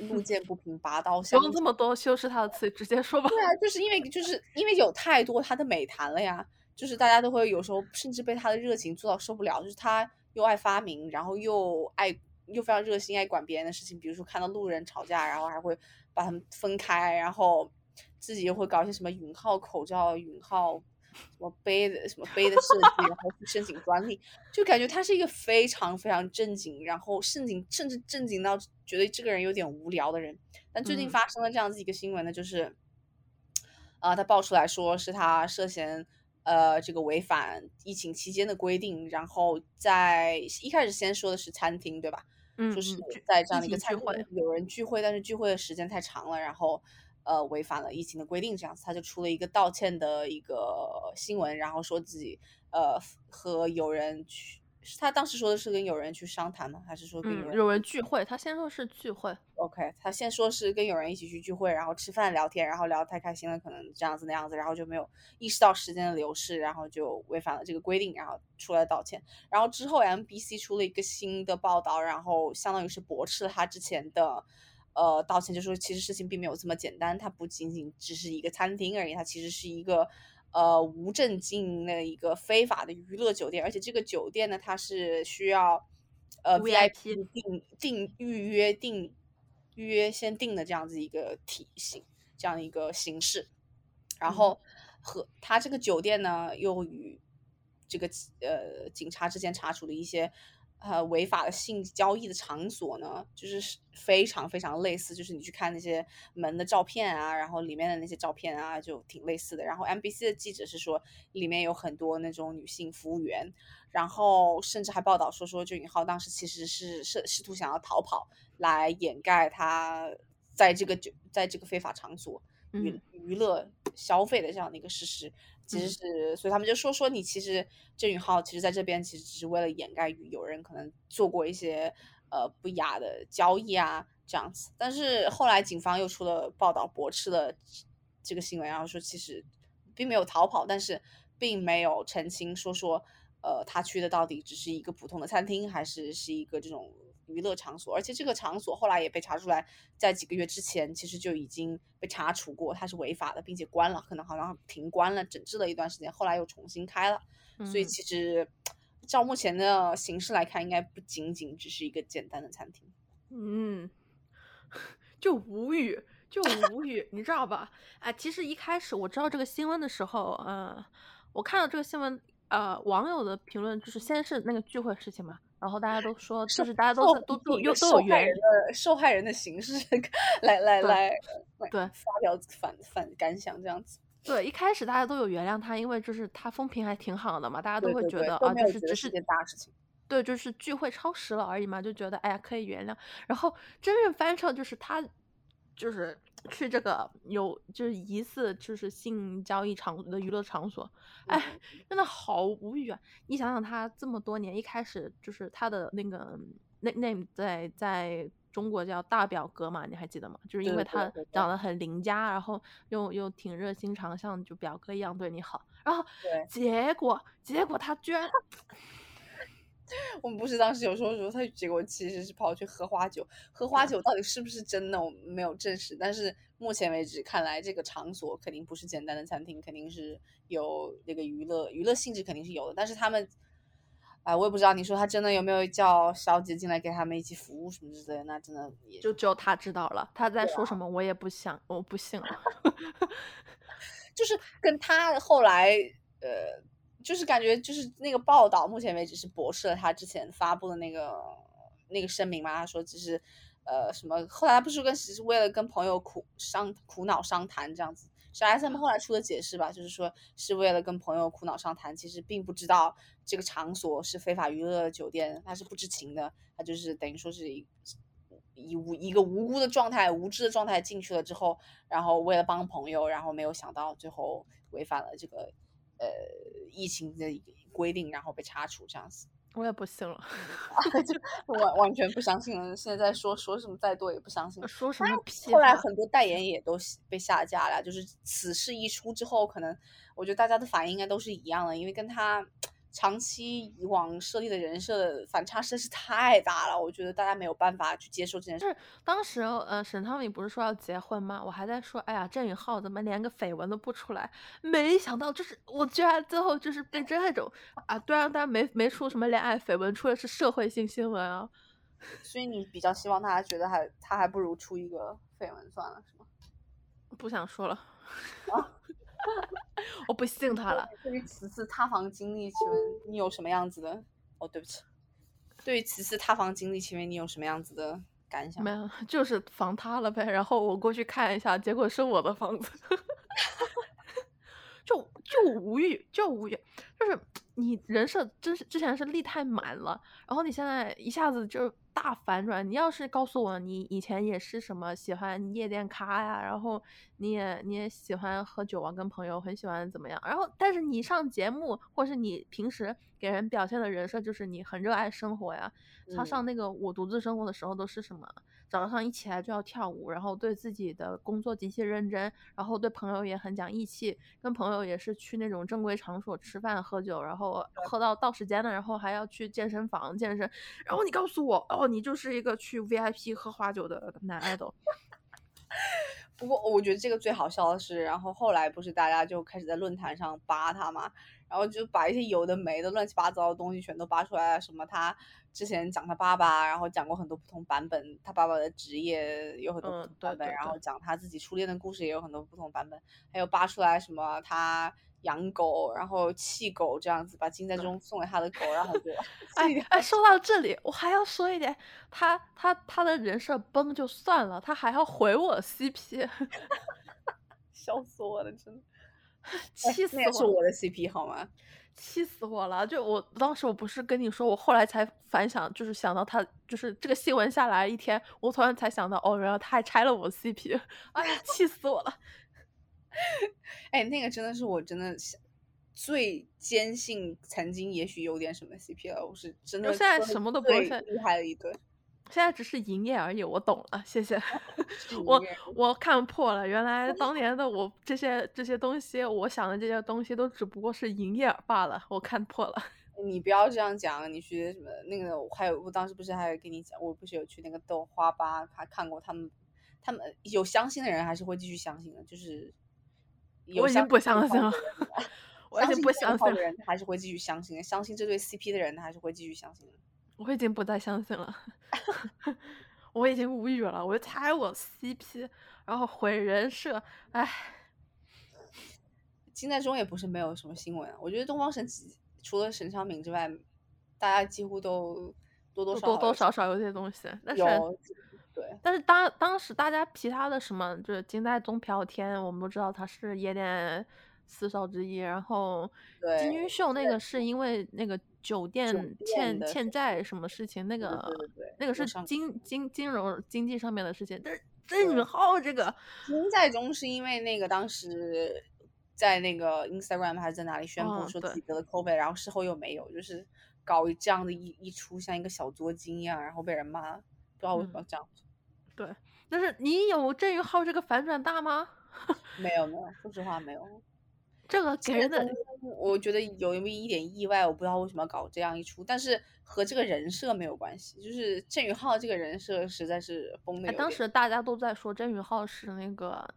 路 *laughs* 见不平拔刀相。不用这么多修饰他的词，直接说吧。对啊，就是因为就是因为有太多他的美谈了呀，就是大家都会有时候甚至被他的热情做到受不了，就是他又爱发明，然后又爱又非常热心，爱管别人的事情，比如说看到路人吵架，然后还会把他们分开，然后自己又会搞一些什么允浩口罩、允浩。什么杯的什么杯的设计，然后去申请专利，就感觉他是一个非常非常正经，然后正经甚至正经到觉得这个人有点无聊的人。但最近发生了这样子一个新闻呢，就是，啊，他爆出来说是他涉嫌呃这个违反疫情期间的规定，然后在一开始先说的是餐厅对吧？嗯，就是在这样的一个餐厅有人聚会，但是聚会的时间太长了，然后。呃，违反了疫情的规定，这样子他就出了一个道歉的一个新闻，然后说自己呃和友人去，他当时说的是跟友人去商谈吗？还是说跟有人有人聚会？他先说是聚会，OK，他先说是跟友人一起去聚会，然后吃饭聊天，然后聊得太开心了，可能这样子那样子，然后就没有意识到时间的流逝，然后就违反了这个规定，然后出来道歉。然后之后 MBC 出了一个新的报道，然后相当于是驳斥了他之前的。呃，道歉就说其实事情并没有这么简单，它不仅仅只是一个餐厅而已，它其实是一个呃无证经营的一个非法的娱乐酒店，而且这个酒店呢，它是需要呃 VIP 定定预约定预约先定的这样子一个体系，这样一个形式，然后和他这个酒店呢，又与这个呃警察之间查处了一些。呃，违法的性交易的场所呢，就是非常非常类似，就是你去看那些门的照片啊，然后里面的那些照片啊，就挺类似的。然后 MBC 的记者是说，里面有很多那种女性服务员，然后甚至还报道说说，就尹浩当时其实是试试图想要逃跑，来掩盖他在这个就在这个非法场所娱娱乐消费的这样的一个事实。其实是，所以他们就说说你其实郑允浩其实在这边其实只是为了掩盖有人可能做过一些呃不雅的交易啊这样子，但是后来警方又出了报道驳斥了这个新闻，然后说其实并没有逃跑，但是并没有澄清说说呃他去的到底只是一个普通的餐厅还是是一个这种。娱乐场所，而且这个场所后来也被查出来，在几个月之前其实就已经被查处过，它是违法的，并且关了，可能好像停关了，整治了一段时间，后来又重新开了。所以其实照目前的形式来看，应该不仅仅只是一个简单的餐厅。嗯，*laughs* 就无语，就无语，你知道吧？哎，其实一开始我知道这个新闻的时候，呃，我看到这个新闻，呃，网友的评论就是先是那个聚会事情嘛。然后大家都说，就是大家都都都有都有原人的受害人的形式来来来对发表反反感想这样子。对，一开始大家都有原谅他，因为就是他风评还挺好的嘛，大家都会觉得啊，就是只是件大事情。对，就是聚会超时了而已嘛，就觉得哎呀可以原谅。然后真人翻车就是他，就是去这个有就是疑似就是性交易场的娱乐场所，哎，真的好无语啊！你想想他这么多年，一开始就是他的那个 name 在在中国叫大表哥嘛，你还记得吗？就是因为他长得很邻家，然后又又挺热心肠，像就表哥一样对你好，然后结果结果他居然。我们不是当时有说说他，结果其实是跑去喝花酒。喝花酒到底是不是真的，我们没有证实。但是目前为止，看来这个场所肯定不是简单的餐厅，肯定是有那个娱乐娱乐性质，肯定是有的。但是他们，啊，我也不知道，你说他真的有没有叫小姐进来给他们一起服务什么之类的？那真的也就只有他知道了。他在说什么，我也不想，我不信了。*laughs* 就是跟他后来，呃。就是感觉就是那个报道，目前为止是驳斥了他之前发布的那个那个声明嘛？他说只是呃什么，后来他不是跟只是为了跟朋友苦商苦恼商谈这样子。小 S 他们后来出的解释吧，就是说是为了跟朋友苦恼商谈，其实并不知道这个场所是非法娱乐酒店，他是不知情的，他就是等于说是以以无一个无辜的状态、无知的状态进去了之后，然后为了帮朋友，然后没有想到最后违反了这个。呃，疫情的规定，然后被查处这样子，我也不信了，*laughs* *laughs* 就完完全不相信了。现在在说说什么再多也不相信，说什么屁。后来很多代言也都被下架了，就是此事一出之后，可能我觉得大家的反应应该都是一样的，因为跟他。长期以往设立的人设反差实在是太大了，我觉得大家没有办法去接受这件事。是当时呃，沈昌珉不是说要结婚吗？我还在说，哎呀，郑允浩怎么连个绯闻都不出来？没想到就是我居然最后就是被这种啊，对啊，当然没没出什么恋爱绯闻，出的是社会性新闻啊。所以你比较希望大家觉得还他还不如出一个绯闻算了，是吗？不想说了。*laughs* *laughs* 我不信他了。对于此次塌房经历，请问你有什么样子的？哦，对不起。对于此次塌房经历，请问你有什么样子的感想？没有，*laughs* 就是房塌了呗。然后我过去看一下，结果是我的房子。*laughs* 就就无语，就无语，就是你人设真是之前是立太满了，然后你现在一下子就大反转。你要是告诉我你以前也是什么喜欢夜店咖呀，然后你也你也喜欢喝酒啊，跟朋友很喜欢怎么样，然后但是你上节目或是你平时给人表现的人设就是你很热爱生活呀。他上那个我独自生活的时候都是什么？早上一起来就要跳舞，然后对自己的工作极其认真，然后对朋友也很讲义气，跟朋友也是去那种正规场所吃饭喝酒，然后喝到到时间了，然后还要去健身房健身。然后你告诉我，哦，你就是一个去 VIP 喝花酒的男爱豆。*laughs* 不过我觉得这个最好笑的是，然后后来不是大家就开始在论坛上扒他嘛，然后就把一些有的没的乱七八糟的东西全都扒出来了，什么他。之前讲他爸爸，然后讲过很多不同版本，他爸爸的职业有很多不同版本，然后讲他自己初恋的故事也有很多不同版本，还有扒出来什么他养狗，然后弃狗这样子，把金在中送给他的狗，然后就 *laughs* *laughs* 哎哎，说到这里，我还要说一点，他他他的人设崩就算了，他还要回我 CP，*laughs* 笑死我了，真的，*laughs* 气死我！是我的 CP 好吗？气死我了！就我当时我不是跟你说，我后来才反想，就是想到他，就是这个新闻下来一天，我突然才想到，哦，原来他还拆了我 CP，*laughs* 哎呀，气死我了！*laughs* 哎，那个真的是我真的最坚信曾经也许有点什么 CP 了，我是真的我现在什么都不会厉害的一对。现在只是营业而已，我懂了，谢谢。*laughs* 我我看破了，原来当年的我这些这些东西，我想的这些东西都只不过是营业罢了，我看破了。你不要这样讲，你去什么那个？还有我当时不是还跟你讲，我不是有去那个豆花吧，还看过他们，他们有相信的人还是会继续相信的，就是我已经不相信了，我已经不相信的人还是会继续相信的，相信这对 CP 的人还是会继续相信的。我已经不再相信了，*laughs* 我已经无语了。我就猜我 CP，然后毁人设，哎。金在中也不是没有什么新闻，我觉得东方神起除了沈昌珉之外，大家几乎都多多少多多少少有些东西。但是对，但是当当时大家其他的什么，就是金在中朴天，我们都知道他是夜店四少之一。然后金君秀那个是因为那个。酒店欠欠债什么事情，那个那个是金金金融经济上面的事情。但是郑允浩这个金在中是因为那个当时在那个 Instagram 还是在哪里宣布说自己得了 COVID，然后事后又没有，就是搞这样的一一出像一个小作精一样，然后被人骂，不知道为什么要这样。对，但是你有郑允浩这个反转大吗？*laughs* 没有没有，说实话没有。这个给人的，我觉得有那么一点意外，我不知道为什么要搞这样一出，但是和这个人设没有关系，就是郑宇浩这个人设实在是崩的。当时大家都在说郑宇浩是那个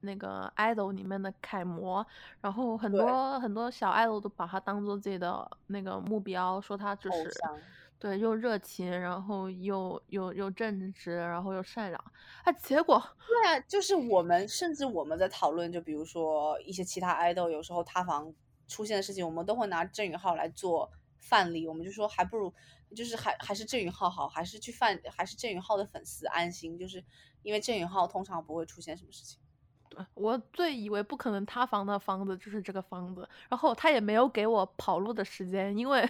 那个 idol 里面的楷模，然后很多很多小 idol 都把他当做自己的那个目标，说他就是。对，又热情，然后又又又正直，然后又善良，啊，结果对啊，就是我们甚至我们在讨论，就比如说一些其他爱豆，有时候塌房出现的事情，我们都会拿郑允浩来做范例，我们就说还不如就是还还是郑允浩好，还是去范还是郑允浩的粉丝安心，就是因为郑允浩通常不会出现什么事情。对我最以为不可能塌房的房子就是这个房子，然后他也没有给我跑路的时间，因为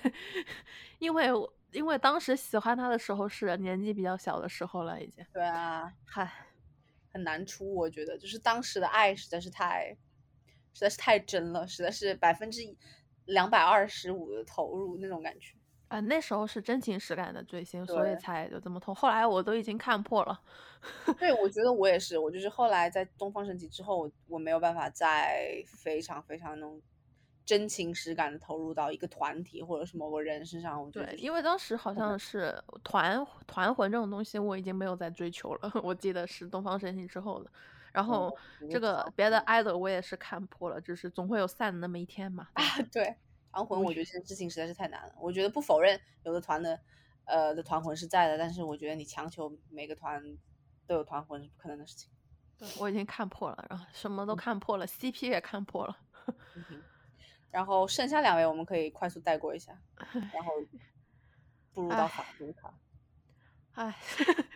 *laughs* 因为。因为当时喜欢他的时候是年纪比较小的时候了，已经。对啊，嗨，很难出，我觉得就是当时的爱实在是太，实在是太真了，实在是百分之两百二十五的投入那种感觉。啊，那时候是真情实感的追星，所以才就这么痛。后来我都已经看破了。*laughs* 对，我觉得我也是，我就是后来在东方神起之后，我我没有办法再非常非常那种。真情实感的投入到一个团体或者是某个人身上，我觉得对，因为当时好像是团团魂这种东西，我已经没有在追求了。我记得是东方神起之后的，然后这个别的 idol 我也是看破了，就是总会有散的那么一天嘛。啊，对，团魂我觉得这件事情实在是太难了。我觉得不否认有的团的呃的团魂是在的，但是我觉得你强求每个团都有团魂是不可能的事情。对，我已经看破了，然后什么都看破了，CP 也看破了。*laughs* 然后剩下两位我们可以快速带过一下，*laughs* 然后步入到法珠卡。唉，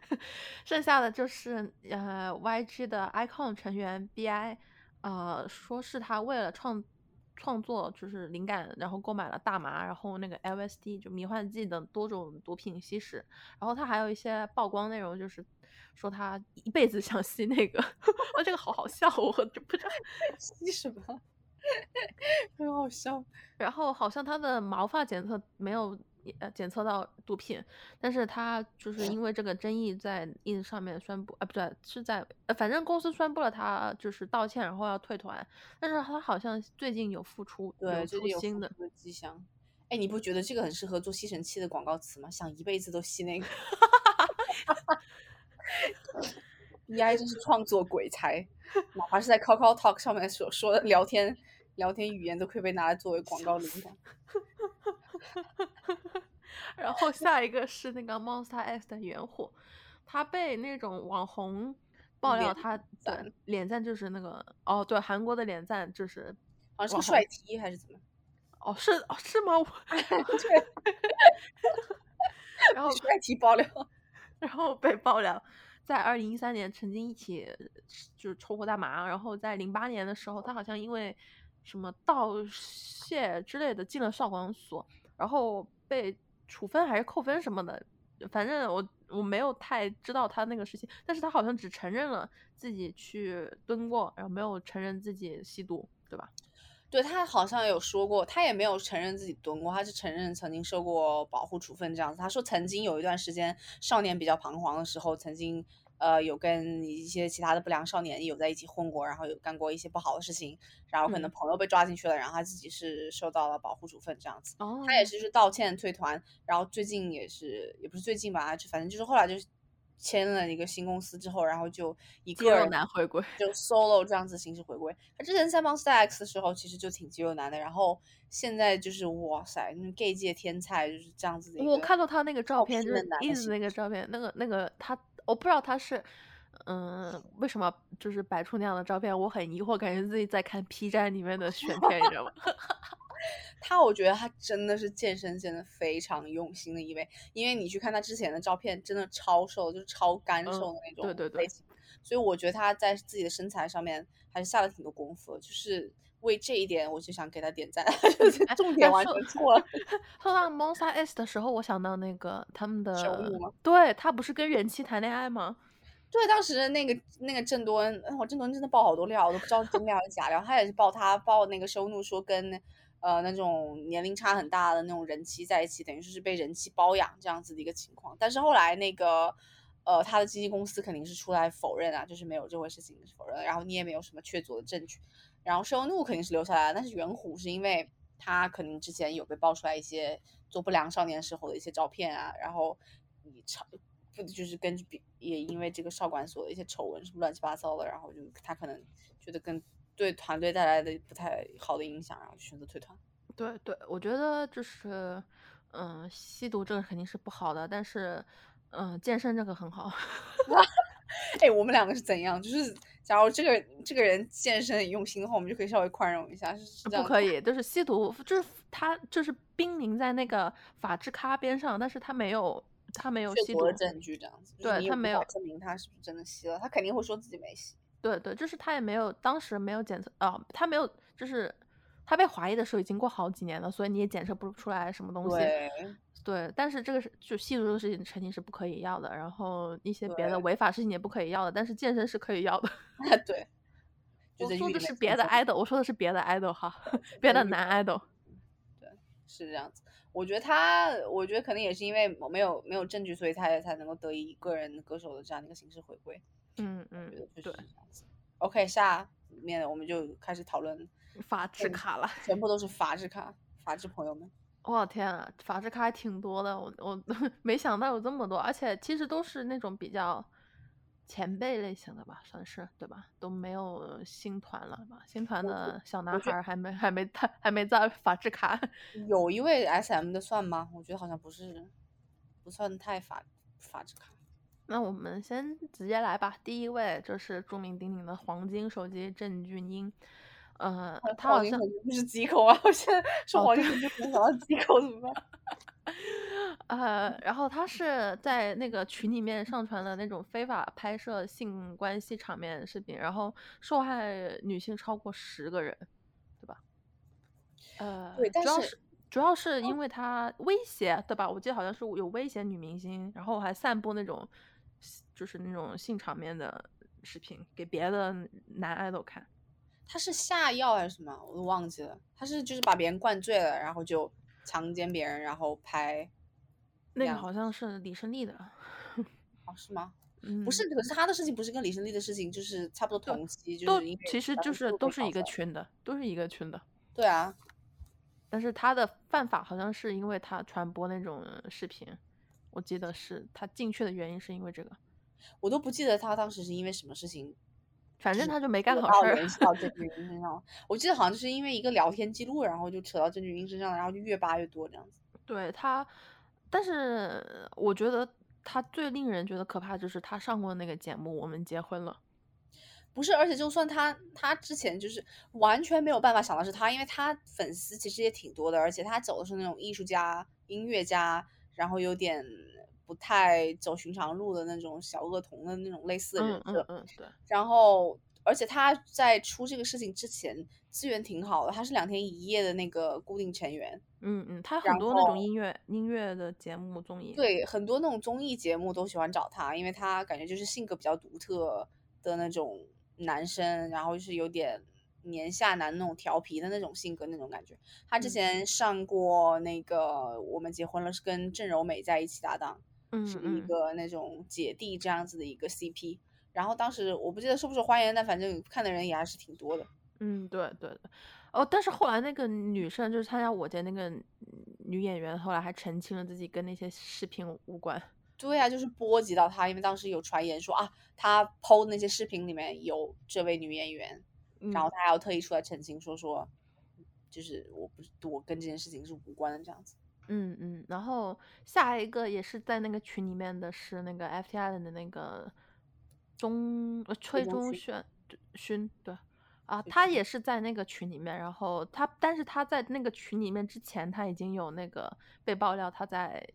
*laughs* 剩下的就是呃，YG 的 icon 成员 BI，呃，说是他为了创创作就是灵感，然后购买了大麻，然后那个 LSD 就迷幻剂等多种毒品吸食。然后他还有一些曝光内容，就是说他一辈子想吸那个，*laughs* 啊，这个好好笑，我就不知道吸什么。*laughs* 很好笑，然后好像他的毛发检测没有呃检测到毒品，但是他就是因为这个争议在 ins 上面宣布，啊不对，是在呃反正公司宣布了他就是道歉，然后要退团，但是他好像最近有复出，对，出新的迹象。哎，你不觉得这个很适合做吸尘器的广告词吗？想一辈子都吸那个。*laughs* BI 真是创作鬼才，哪怕是在 Coco Talk 上面所说的聊天聊天语言，都可以被拿来作为广告灵感。*laughs* 然后下一个是那个 Monster X 的元火，他被那种网红爆料，他的脸赞就是那个哦，对，韩国的脸赞就是好像是帅 T 还是怎么？哦，是哦，是吗？*laughs* 对。然后 *laughs* 帅 T 爆料，然后被爆料。在二零一三年曾经一起就是抽过大麻，然后在零八年的时候，他好像因为什么盗窃之类的进了少管所，然后被处分还是扣分什么的，反正我我没有太知道他那个事情，但是他好像只承认了自己去蹲过，然后没有承认自己吸毒，对吧？对他好像有说过，他也没有承认自己蹲过，他是承认曾经受过保护处分这样子。他说曾经有一段时间少年比较彷徨的时候，曾经呃有跟一些其他的不良少年有在一起混过，然后有干过一些不好的事情，然后可能朋友被抓进去了，然后他自己是受到了保护处分这样子。哦，他也是是道歉退团，然后最近也是也不是最近吧，就反正就是后来就。签了一个新公司之后，然后就一个人男回归，就 solo 这样子形式回归。他之前在 Monster X 的时候，其实就挺肌肉男的，然后现在就是哇塞，那 gay 界天才就是这样子的。我看到他那个照片，就是那个照片，那个那个他，我不知道他是，嗯，为什么就是摆出那样的照片，我很疑惑，感觉自己在看 P 站里面的选片，你知道吗？*laughs* 他我觉得他真的是健身健的非常用心的一位，因为你去看他之前的照片，真的超瘦，就是超干瘦的那种。对对对。所以我觉得他在自己的身材上面还是下了挺多功夫，就是为这一点我就想给他点赞，*laughs* 重点完全错了。*laughs* 说到 Monster S 的时候，我想到那个他们的？对他不是跟人妻谈恋爱吗？对，当时那个那个郑多恩，我郑多恩真的爆好多料，我都不知道真料还是假料。他也是爆他爆那个收怒说跟呃那种年龄差很大的那种人妻在一起，等于说是被人妻包养这样子的一个情况。但是后来那个呃他的经纪公司肯定是出来否认啊，就是没有这回事情否认。然后你也没有什么确凿的证据。然后收怒肯定是留下来了，但是袁虎是因为他可能之前有被爆出来一些做不良少年时候的一些照片啊，然后你超。不就是根据也因为这个少管所的一些丑闻什么乱七八糟的，然后就他可能觉得跟对团队带来的不太好的影响，然后就选择退团。对对，我觉得就是嗯，吸毒这个肯定是不好的，但是嗯，健身这个很好。*laughs* 哎，我们两个是怎样？就是假如这个这个人健身很用心的话，我们就可以稍微宽容一下。是不可以，就是吸毒，就是他就是濒临在那个法制咖边上，但是他没有。他没有吸毒的证据，这样子，对他没有证明他是不是真的吸了，他肯定会说自己没吸。对对，就是他也没有，当时没有检测啊，他没有，就是他被怀疑的时候已经过好几年了，所以你也检测不出来什么东西。对对，但是这个是就吸毒这个事情肯定是不可以要的，然后一些别的违法事情也不可以要的，但是健身是可以要的。*laughs* 对，我说的是别的 idol，我说的是别的 idol 哈，别的男 idol。对，是这样子。我觉得他，我觉得可能也是因为没有没有证据，所以他也才能够得以个人歌手的这样的一个形式回归。嗯嗯，对。OK，下面我们就开始讨论法制卡了，全部都是法制卡，法制朋友们。我天啊，法制卡还挺多的，我我 *laughs* 没想到有这么多，而且其实都是那种比较。前辈类型的吧，算是对吧？都没有新团了吧？新团的小男孩还没还没他还没在法制卡。*laughs* 有一位 S M 的算吗？我觉得好像不是，不算太法法制卡。那我们先直接来吧。第一位就是著名鼎鼎的黄金手机郑俊英。呃，他好像不是几口啊！我现在说黄金手机，想到吉口怎么办？*laughs* 呃，然后他是在那个群里面上传了那种非法拍摄性关系场面视频，然后受害女性超过十个人，对吧？呃，对，主要是主要是因为他威胁，对吧？我记得好像是有威胁女明星，然后还散布那种就是那种性场面的视频给别的男爱豆看。他是下药还是什么？我都忘记了。他是就是把别人灌醉了，然后就强奸别人，然后拍。那个好像是李胜利的，*laughs* 哦，是吗？不是，可是他的事情不是跟李胜利的事情，就是差不多同期，就是因为其实就是都是一个圈的，都是一个圈的。对啊，但是他的犯法好像是因为他传播那种视频，我记得是他进去的原因是因为这个，我都不记得他当时是因为什么事情，反正他就没干好事儿。到郑俊英身上，我记得好像就是因为一个聊天记录，然后就扯到郑俊英身上，然后就越扒越多这样子。对他。但是我觉得他最令人觉得可怕就是他上过那个节目《我们结婚了》，不是，而且就算他他之前就是完全没有办法想到是他，因为他粉丝其实也挺多的，而且他走的是那种艺术家、音乐家，然后有点不太走寻常路的那种小恶童的那种类似的人设，嗯嗯对，然后。而且他在出这个事情之前资源挺好的，他是两天一夜的那个固定成员。嗯嗯，他很多那种音乐音乐的节目综艺。对，很多那种综艺节目都喜欢找他，因为他感觉就是性格比较独特的那种男生，然后就是有点年下男那种调皮的那种性格那种感觉。他之前上过那个《我们结婚了》，是跟郑柔美在一起搭档，是一个那种姐弟这样子的一个 CP。然后当时我不记得是不是欢迎，但反正看的人也还是挺多的。嗯，对对对。哦，但是后来那个女生就是参加我家那个女演员，后来还澄清了自己跟那些视频无关。对啊，就是波及到她，因为当时有传言说啊，她 PO 那些视频里面有这位女演员，然后她还要特意出来澄清说说，就是我不是我跟这件事情是无关的这样子。嗯嗯，然后下一个也是在那个群里面的是那个 FTI 的那个。中呃崔中轩勋对啊，他也是在那个群里面，然后他但是他在那个群里面之前，他已经有那个被爆料，他在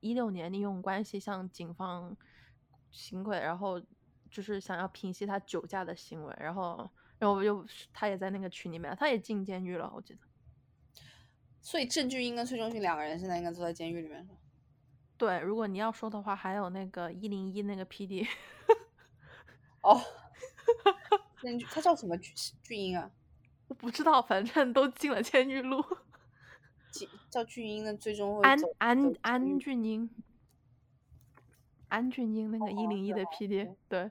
一六年利用关系向警方行贿，然后就是想要平息他酒驾的行为，然后，然后又他也在那个群里面，他也进监狱了，我记得。所以郑俊英跟崔中勋两个人现在应该都在监狱里面。对，如果你要说的话，还有那个一零一那个 PD。哦，*laughs* 那他叫什么俊俊英啊？我不知道，反正都进了监狱路。叫俊英的最终会安安安俊英。安俊英那个一零一的 PD，对，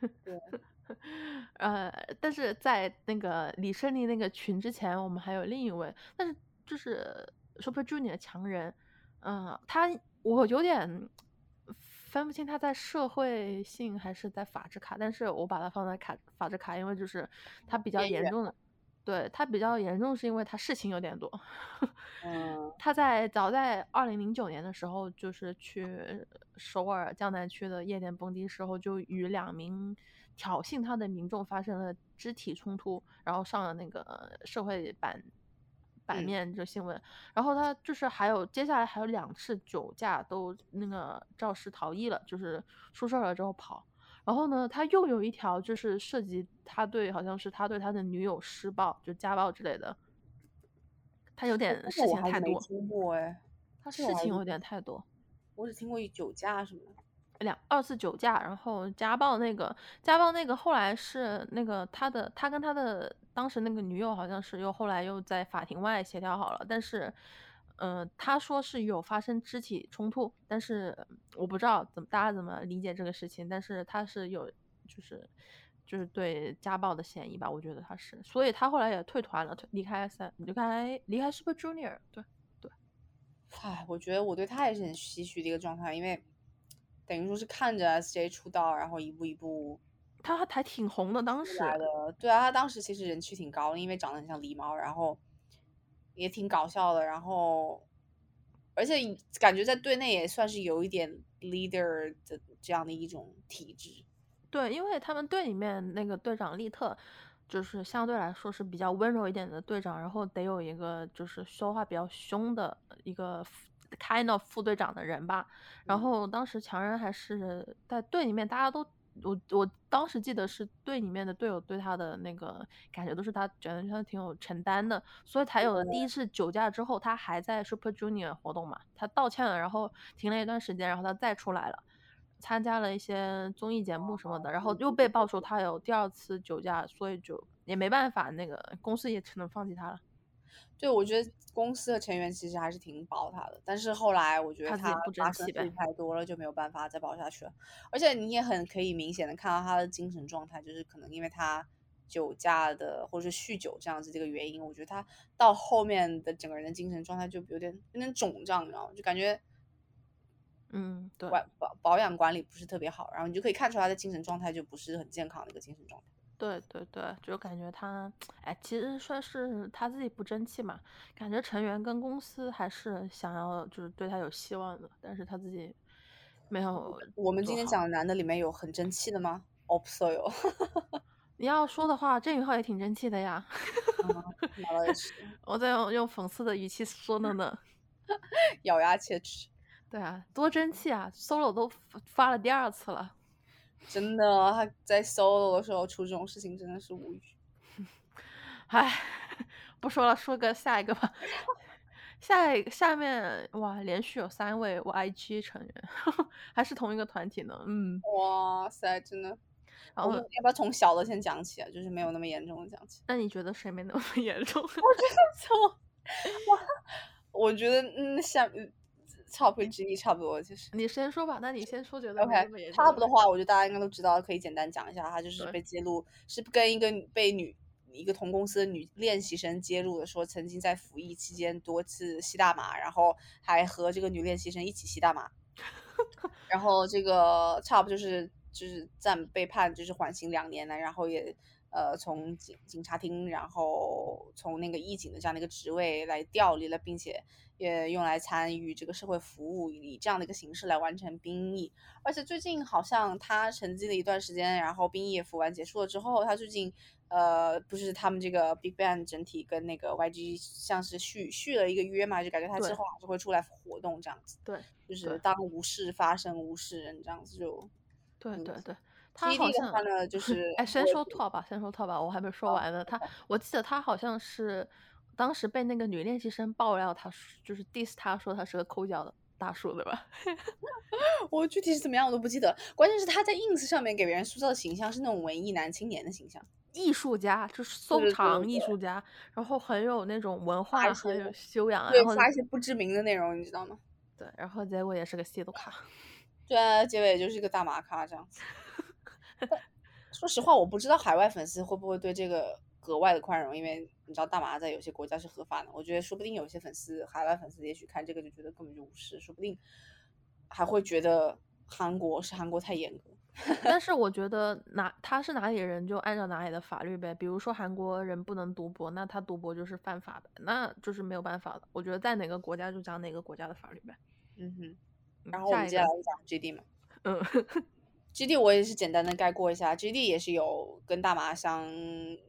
*laughs* 呃，但是在那个李胜利那个群之前，我们还有另一位，但是就是 Super Junior 的强人，嗯，他我有点分不清他在社会性还是在法制卡，但是我把他放在卡法制卡，因为就是他比较严重的。对他比较严重，是因为他事情有点多。嗯，*laughs* 他在早在二零零九年的时候，就是去首尔江南区的夜店蹦迪时候，就与两名挑衅他的民众发生了肢体冲突，然后上了那个社会版版面这新闻。然后他就是还有接下来还有两次酒驾都那个肇事逃逸了，就是出事了之后跑。然后呢，他又有一条就是涉及他对，好像是他对他的女友施暴，就家暴之类的。他有点事情太多。听过哎，他事情有点太多。我只听过酒驾什么的，两二次酒驾，然后家暴那个家暴那个后来是那个他的他跟他的当时那个女友好像是又后来又在法庭外协调好了，但是。嗯，他说是有发生肢体冲突，但是我不知道怎么大家怎么理解这个事情，但是他是有就是就是对家暴的嫌疑吧，我觉得他是，所以他后来也退团了，退离开三离开离开 Super Junior，对对，唉，我觉得我对他也是很唏嘘的一个状态，因为等于说是看着 SJ 出道，然后一步一步，他还挺红的当时，对啊，他当时其实人气挺高的，因为长得很像狸猫，然后。也挺搞笑的，然后，而且感觉在队内也算是有一点 leader 的这样的一种体质。对，因为他们队里面那个队长利特，就是相对来说是比较温柔一点的队长，然后得有一个就是说话比较凶的一个 kind of 副队长的人吧。然后当时强人还是在队里面，大家都。我我当时记得是队里面的队友对他的那个感觉都是他觉得他挺有承担的，所以才有了第一次酒驾之后，他还在 Super Junior 活动嘛，他道歉了，然后停了一段时间，然后他再出来了，参加了一些综艺节目什么的，然后又被爆出他有第二次酒驾，所以就也没办法，那个公司也只能放弃他了。对，我觉得公司的成员其实还是挺保他的，但是后来我觉得他发生事太多了，就没有办法再保下去了。而且你也很可以明显的看到他的精神状态，就是可能因为他酒驾的或者是酗酒这样子这个原因，我觉得他到后面的整个人的精神状态就有点有点肿胀，你知道吗？就感觉，嗯，对，保保养管理不是特别好，然后你就可以看出他的精神状态就不是很健康的一个精神状态。对对对，就感觉他，哎，其实算是他自己不争气嘛。感觉成员跟公司还是想要，就是对他有希望的，但是他自己没有。我们今天讲的男的里面有很争气的吗？OPSO。*laughs* 你要说的话，郑宇浩也挺争气的呀。我在用用讽刺的语气说的呢。咬牙切齿。对啊，多争气啊！solo 都发了第二次了。真的，他在 solo 的时候出这种事情真的是无语。唉，*laughs* 不说了，说个下一个吧。*laughs* 下一下面哇，连续有三位 YG 成员，*laughs* 还是同一个团体呢。嗯，哇塞，真的。然后要不要从小的先讲起啊？就是没有那么严重的讲起。那你觉得谁没那么严重？我觉得从哇，我觉得嗯，下。差不之一差不多，其实你先说吧。那你先说，觉得 OK。差不多的话，我觉得大家应该都知道，可以简单讲一下。他就是被揭露是跟一个被女一个同公司的女练习生揭露的，说曾经在服役期间多次吸大麻，然后还和这个女练习生一起吸大麻。*laughs* 然后这个差不就是就是暂被判就是缓刑两年了，然后也呃从警警察厅，然后从那个义警的这样的一个职位来调离了，并且。也用来参与这个社会服务，以这样的一个形式来完成兵役。而且最近好像他沉寂了一段时间，然后兵役也服完结束了之后，他最近呃不是他们这个 Big Bang 整体跟那个 YG 像是续续了一个约嘛，就感觉他之后还是会出来活动这样子。对，就是当无事发生，无事人这样子就。对对对。他好像呢，就是哎，先说 top 吧，先说 top 吧，我还没说完呢。他，我记得他好像是当时被那个女练习生爆料，他就是 diss 他说他是个抠脚的大叔，对吧？*laughs* 我具体是怎么样我都不记得，关键是他在 ins 上面给别人塑造的形象是那种文艺男青年的形象，艺术家就是收藏艺术家，然后很有那种文化，很有修养，然后发一些不知名的内容，你知道吗？对，然后结果也是个吸毒咖。对啊，结尾就是一个大麻咖这样子。*laughs* 说实话，我不知道海外粉丝会不会对这个格外的宽容，因为你知道大麻在有些国家是合法的。我觉得说不定有些粉丝，海外粉丝也许看这个就觉得根本就无视，说不定还会觉得韩国是韩国太严格。*laughs* 但是我觉得哪他是哪里人就按照哪里的法律呗。比如说韩国人不能赌博，那他赌博就是犯法的，那就是没有办法的。我觉得在哪个国家就讲哪个国家的法律呗。嗯哼。然后我们接下来讲 G D 嘛，嗯，*laughs* G D 我也是简单的概括一下，G D 也是有跟大麻相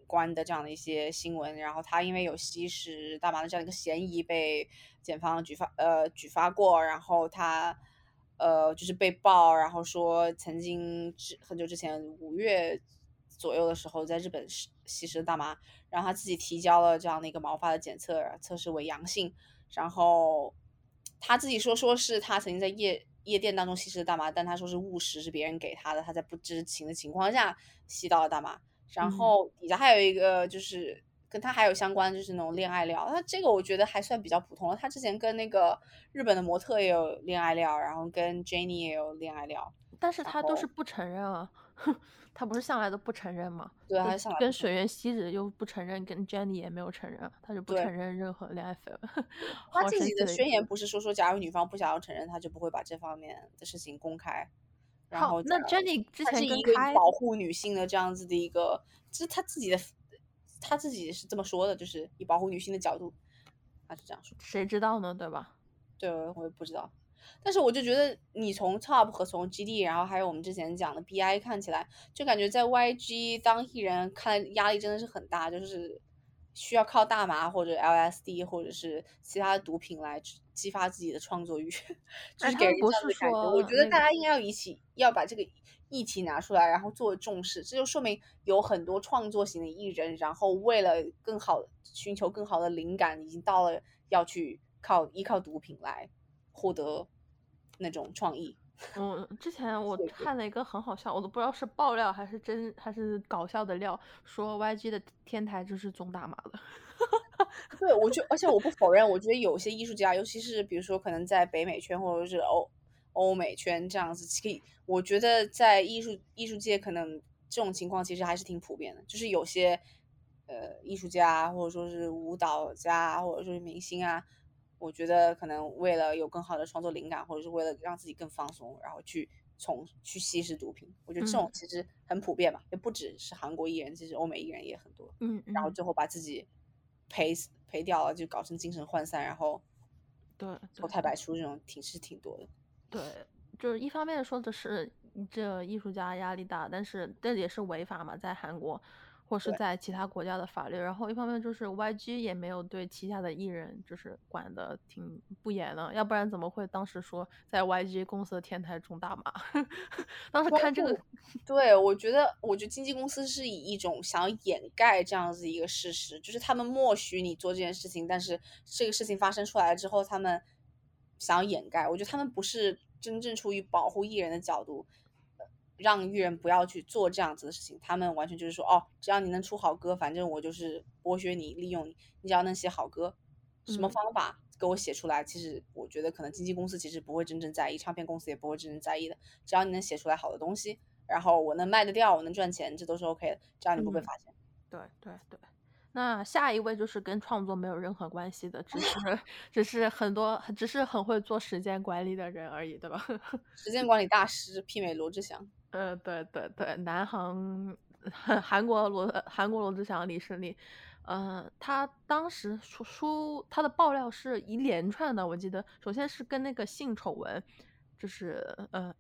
关的这样的一些新闻，然后他因为有吸食大麻的这样一个嫌疑被检方举发呃举发过，然后他呃就是被曝，然后说曾经之很久之前五月左右的时候在日本吸吸食大麻，然后他自己提交了这样的一个毛发的检测，测试为阳性，然后。他自己说，说是他曾经在夜夜店当中吸食的大麻，但他说是误食，是别人给他的，他在不知情的情况下吸到了大麻。然后底下还有一个就是跟他还有相关，就是那种恋爱料。他这个我觉得还算比较普通了。他之前跟那个日本的模特也有恋爱料，然后跟 Jenny 也有恋爱料，但是他都是不承认啊。*laughs* 他不是向来都不承认吗？对，他向来跟水原希子又不承认，跟 Jenny 也没有承认，他就不承认任何恋爱绯闻。*laughs* 他自己的宣言不是说说，假如女方不想要承认，他就不会把这方面的事情公开。然后那 Jenny 之前一个保护女性的这样子的一个，就是他自己的，他自己是这么说的，就是以保护女性的角度，他是这样说。谁知道呢？对吧？对，我也不知道。但是我就觉得，你从 Top 和从 GD，然后还有我们之前讲的 BI 看起来，就感觉在 YG 当艺人，看压力真的是很大，就是需要靠大麻或者 LSD 或者是其他的毒品来激发自己的创作欲，就是给人这样的感觉。我觉得大家应该要一起要把这个议题拿出来，然后作为重视。这就说明有很多创作型的艺人，然后为了更好寻求更好的灵感，已经到了要去靠依靠毒品来获得。那种创意，嗯，之前我看了一个很好笑，我都不知道是爆料还是真还是搞笑的料，说 YG 的天台就是种大麻的。*laughs* 对，我就而且我不否认，我觉得有些艺术家，尤其是比如说可能在北美圈或者是欧欧美圈这样子，可以，我觉得在艺术艺术界可能这种情况其实还是挺普遍的，就是有些呃艺术家或者说是舞蹈家或者说是明星啊。我觉得可能为了有更好的创作灵感，或者是为了让自己更放松，然后去从去吸食毒品。我觉得这种其实很普遍吧，也不只是韩国艺人，其实欧美艺人也很多。嗯，然后最后把自己赔赔掉了，就搞成精神涣散，然后对脱胎百出这种挺是挺多的。对，就是一方面说的是这艺术家压力大，但是这也是违法嘛，在韩国。或是在其他国家的法律，然后一方面就是 YG 也没有对旗下的艺人就是管的挺不严的，要不然怎么会当时说在 YG 公司的天台种大麻？*laughs* 当时看这个，对我觉得，我觉得经纪公司是以一种想要掩盖这样子一个事实，就是他们默许你做这件事情，但是这个事情发生出来之后，他们想要掩盖。我觉得他们不是真正出于保护艺人的角度。让艺人不要去做这样子的事情，他们完全就是说，哦，只要你能出好歌，反正我就是剥削你、利用你，你只要能写好歌，什么方法给我写出来，其实我觉得可能经纪公司其实不会真正在意，唱片公司也不会真正在意的，只要你能写出来好的东西，然后我能卖得掉，我能赚钱，这都是 OK 的，只要你不被发现。对对对，那下一位就是跟创作没有任何关系的，只是 *laughs* 只是很多，只是很会做时间管理的人而已，对吧？时间管理大师媲美罗志祥。呃，对对对，南韩 *laughs* 韩国罗韩国罗志祥李胜利，呃，他当时出出他的爆料是一连串的，我记得首先是跟那个性丑闻，就是呃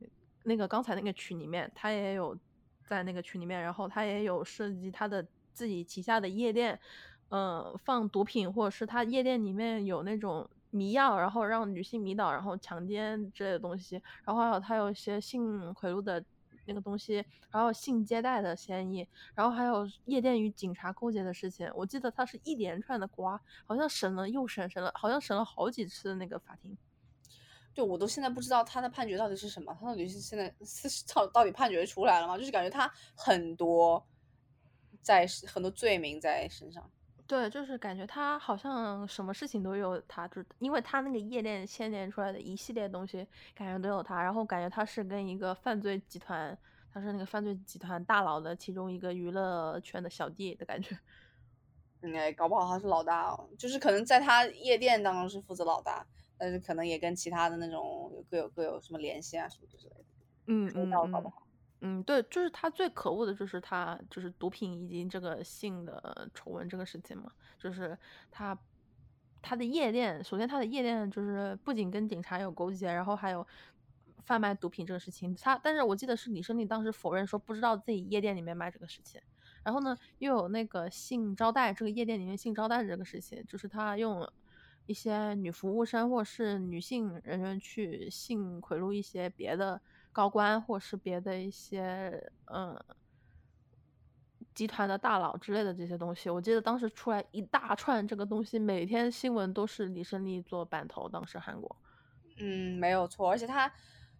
那个刚才那个群里面，他也有在那个群里面，然后他也有涉及他的自己旗下的夜店，嗯，放毒品或者是他夜店里面有那种迷药，然后让女性迷倒，然后强奸之类的东西，然后还有他有一些性贿赂的。那个东西，然后性接待的嫌疑，然后还有夜店与警察勾结的事情。我记得他是一连串的瓜，好像审了又审，审了好像审了好几次的那个法庭。对，我都现在不知道他的判决到底是什么，他到底是现在是到到底判决出来了吗？就是感觉他很多在很多罪名在身上。对，就是感觉他好像什么事情都有他，就因为他那个夜店牵连出来的一系列东西，感觉都有他。然后感觉他是跟一个犯罪集团，他是那个犯罪集团大佬的其中一个娱乐圈的小弟的感觉。*laughs* 应该搞不好他是老大哦，就是可能在他夜店当中是负责老大，但是可能也跟其他的那种各有各有什么联系啊什么之类的。嗯嗯嗯。嗯，对，就是他最可恶的就是他就是毒品以及这个性的丑闻这个事情嘛，就是他他的夜店，首先他的夜店就是不仅跟警察有勾结，然后还有贩卖毒品这个事情。他但是我记得是李胜利当时否认说不知道自己夜店里面卖这个事情，然后呢又有那个性招待这个夜店里面性招待这个事情，就是他用一些女服务生或是女性人员去性贿赂一些别的。高官或是别的一些嗯集团的大佬之类的这些东西，我记得当时出来一大串这个东西，每天新闻都是李胜利做版头。当时韩国，嗯，没有错，而且他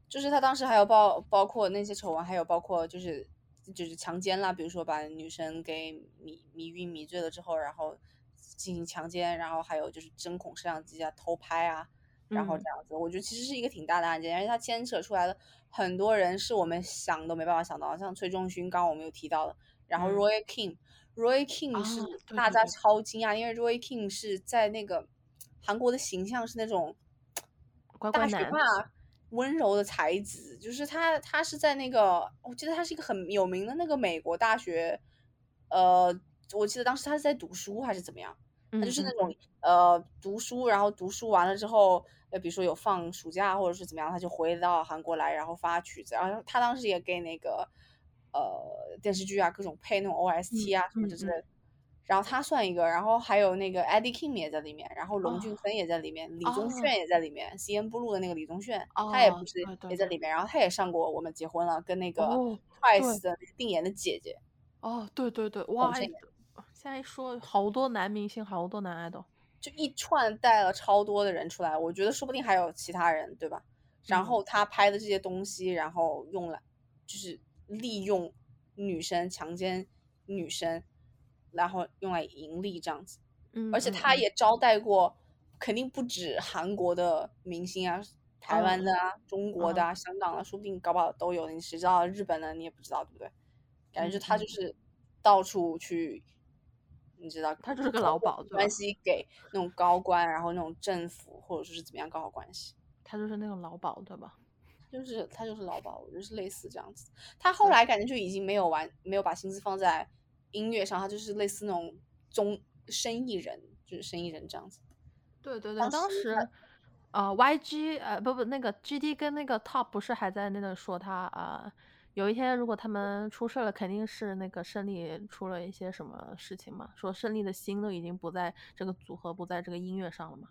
就是他当时还有包包括那些丑闻，还有包括就是就是强奸啦，比如说把女生给迷迷晕迷醉了之后，然后进行强奸，然后还有就是针孔摄像机啊偷拍啊。然后这样子，我觉得其实是一个挺大的案件，而且它牵扯出来的很多人是我们想都没办法想到，像崔仲勋，刚刚我们有提到的，然后 Roy King，Roy King 是大家超惊讶，因为 Roy King 是在那个韩国的形象是那种大学霸、温柔的才子，就是他，他是在那个，我记得他是一个很有名的那个美国大学，呃，我记得当时他是在读书还是怎么样，他就是那种呃读书，然后读书完了之后。呃，比如说有放暑假或者是怎么样，他就回到韩国来，然后发曲子。然后他当时也给那个呃电视剧啊各种配那种 OST 啊什么之类的。然后他算一个，然后还有那个 Eddie King 也在里面，然后龙俊亨也在里面，李宗铉也在里面，CNBLUE 的那个李宗铉他也不是也在里面，然后他也上过《我们结婚了》，跟那个 Twice 的定妍的姐姐。哦，对对对，哇！现在说好多男明星，好多男爱豆。就一串带了超多的人出来，我觉得说不定还有其他人，对吧？然后他拍的这些东西，然后用来就是利用女生强奸女生，然后用来盈利这样子。嗯，而且他也招待过，肯定不止韩国的明星啊，台湾的啊，中国的啊，香港的，说不定搞不好都有。你谁知道日本的你也不知道，对不对？感觉就他就是到处去。你知道，他就是个老鸨，关系给那种高官，然后那种政府或者说是怎么样搞好关系。他就是那种老鸨，对吧？就是他就是老鸨，我就是类似这样子。他后来感觉就已经没有玩，没有把心思放在音乐上，他就是类似那种中生意人，就是生意人这样子。对对对，当时呃，YG 呃不不，那个 GD 跟那个 Top 不是还在那个说他啊。有一天，如果他们出事了，肯定是那个胜利出了一些什么事情嘛？说胜利的心都已经不在这个组合，不在这个音乐上了嘛？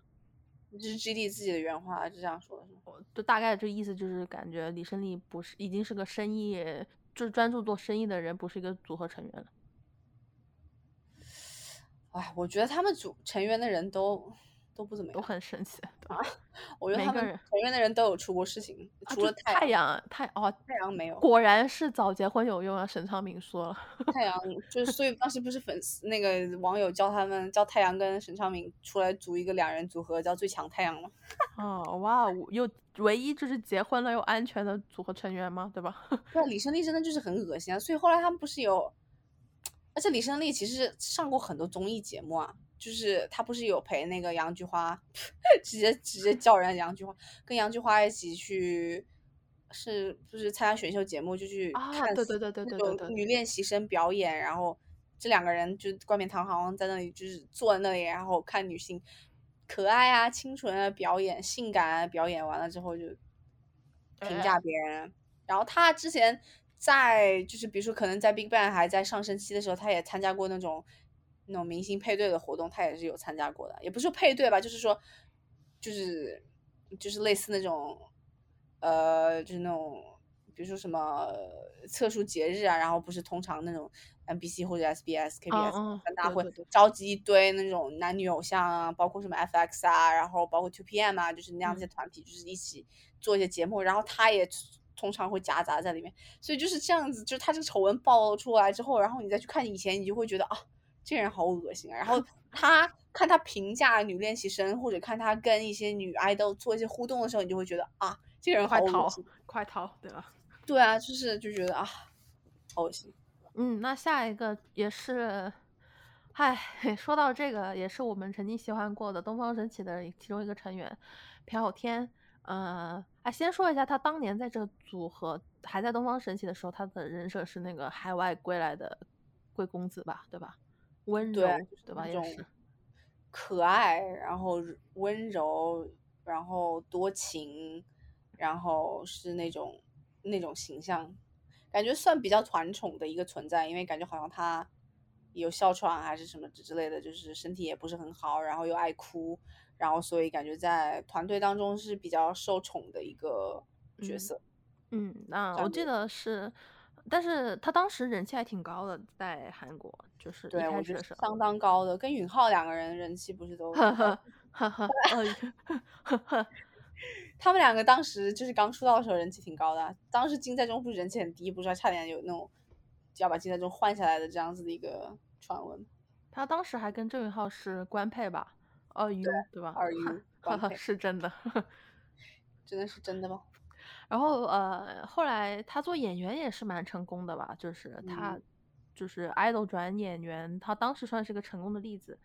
这是 G D 自己的原话，就这样说的。就大概这意思，就是感觉李胜利不是已经是个生意，就是专注做生意的人，不是一个组合成员了。哎，我觉得他们组成员的人都。都不怎么样，都很神奇啊！我觉得他们成员的人都有出过事情，除了太阳太哦，太阳没有。果然是早结婚有用啊！沈昌明说了，太阳就是所以当时不是粉丝那个网友叫他们叫太阳跟沈昌明出来组一个两人组合叫最强太阳吗？哦哇，又唯一就是结婚了又安全的组合成员吗？对吧？*laughs* 对，李胜利真的就是很恶心啊！所以后来他们不是有，而且李胜利其实上过很多综艺节目啊。就是他不是有陪那个杨菊花，*laughs* 直接直接叫人杨菊花，跟杨菊花一起去，是不是参加选秀节目就去看对对对对对对女练习生表演，然后这两个人就冠冕堂皇在那里就是坐在那里，然后看女性可爱啊、清纯啊表演、性感啊表演完了之后就评价别人，然后他之前在就是比如说可能在 BigBang 还在上升期的时候，他也参加过那种。那种明星配对的活动，他也是有参加过的，也不是配对吧，就是说，就是就是类似那种，呃，就是那种比如说什么特殊节日啊，然后不是通常那种 MBC 或者 SBS、KBS 三大会召集一堆那种男女偶像啊，包括什么 FX 啊，然后包括 topm 啊，就是那样一些团体，就是一起做一些节目，然后他也通常会夹杂在里面，所以就是这样子，就是他这个丑闻爆出来之后，然后你再去看以前，你就会觉得啊，这个人好恶心啊，然后 *laughs* 他看他评价女练习生或者看他跟一些女爱豆做一些互动的时候，你就会觉得啊，这个人快逃，快逃，对吧？*laughs* 对啊，就是就觉得啊，好恶心。嗯，那下一个也是，嗨，*laughs* 说到这个，也是我们曾经喜欢过的东方神起的其中一个成员朴有天。呃，哎，先说一下，他当年在这个组合还在东方神起的时候，他的人设是那个海外归来的贵公子吧，对吧？温柔，对吧？那种可爱，然后温柔，然后多情，然后是那种。那种形象，感觉算比较团宠的一个存在，因为感觉好像他有哮喘还是什么之类的，就是身体也不是很好，然后又爱哭，然后所以感觉在团队当中是比较受宠的一个角色。嗯，那我记得是，但是他当时人气还挺高的，在韩国就是对，我觉得相当高的，跟允浩两个人人气不是都。*laughs* *laughs* 他们两个当时就是刚出道的时候人气挺高的，当时金在中不是人气很低，不是还差点有那种就要把金在中换下来的这样子的一个传闻。他当时还跟郑允浩是官配吧？二 U 对吧？二 U *laughs* 是真的，真的是真的吗？然后呃，后来他做演员也是蛮成功的吧？就是他就是 idol 转演员，他当时算是个成功的例子。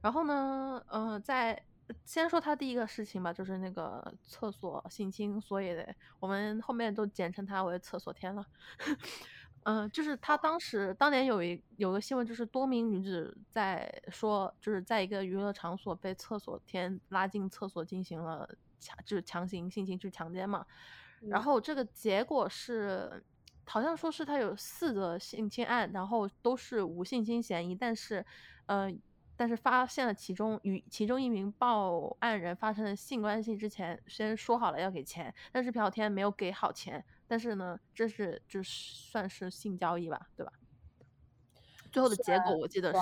然后呢，呃，在先说他第一个事情吧，就是那个厕所性侵，所以我们后面都简称他为厕所天了。嗯，*laughs* 就是他当时当年有一有个新闻，就是多名女子在说，就是在一个娱乐场所被厕所天拉进厕所进行了强，就是强行性侵，就是强奸嘛。然后这个结果是，好像说是他有四个性侵案，然后都是无性侵嫌疑，但是，嗯。但是发现了其中与其中一名报案人发生了性关系之前，先说好了要给钱，但是朴天没有给好钱，但是呢，这是就算是性交易吧，对吧？最后的结果我记得是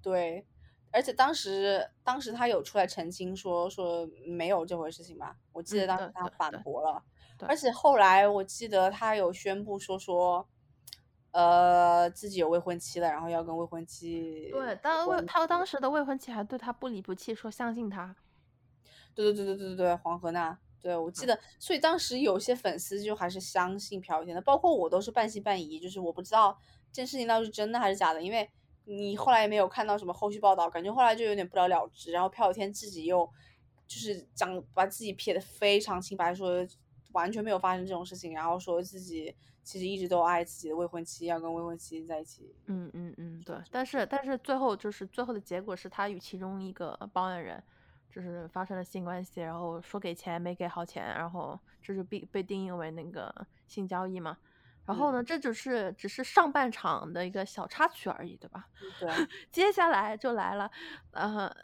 对，而且当时当时他有出来澄清说说没有这回事情吧？我记得当时他反驳了，而且后来我记得他有宣布说说。呃，自己有未婚妻了，然后要跟未婚妻对，当未他当时的未婚妻还对他不离不弃，说相信他。对对对对对对对，黄河娜，对我记得，所以当时有些粉丝就还是相信朴有天的，包括我都是半信半疑，就是我不知道这件事情到底是真的还是假的，因为你后来也没有看到什么后续报道，感觉后来就有点不了了之。然后朴有天自己又就是讲把自己撇的非常清白，说完全没有发生这种事情，然后说自己。其实一直都爱自己的未婚妻，要跟未婚妻在一起。嗯嗯嗯，对。但是但是最后就是最后的结果是他与其中一个报案人就是发生了性关系，然后说给钱没给好钱，然后这就是被被定义为那个性交易嘛。然后呢，这只是只是上半场的一个小插曲而已，对吧？对。*laughs* 接下来就来了，呃。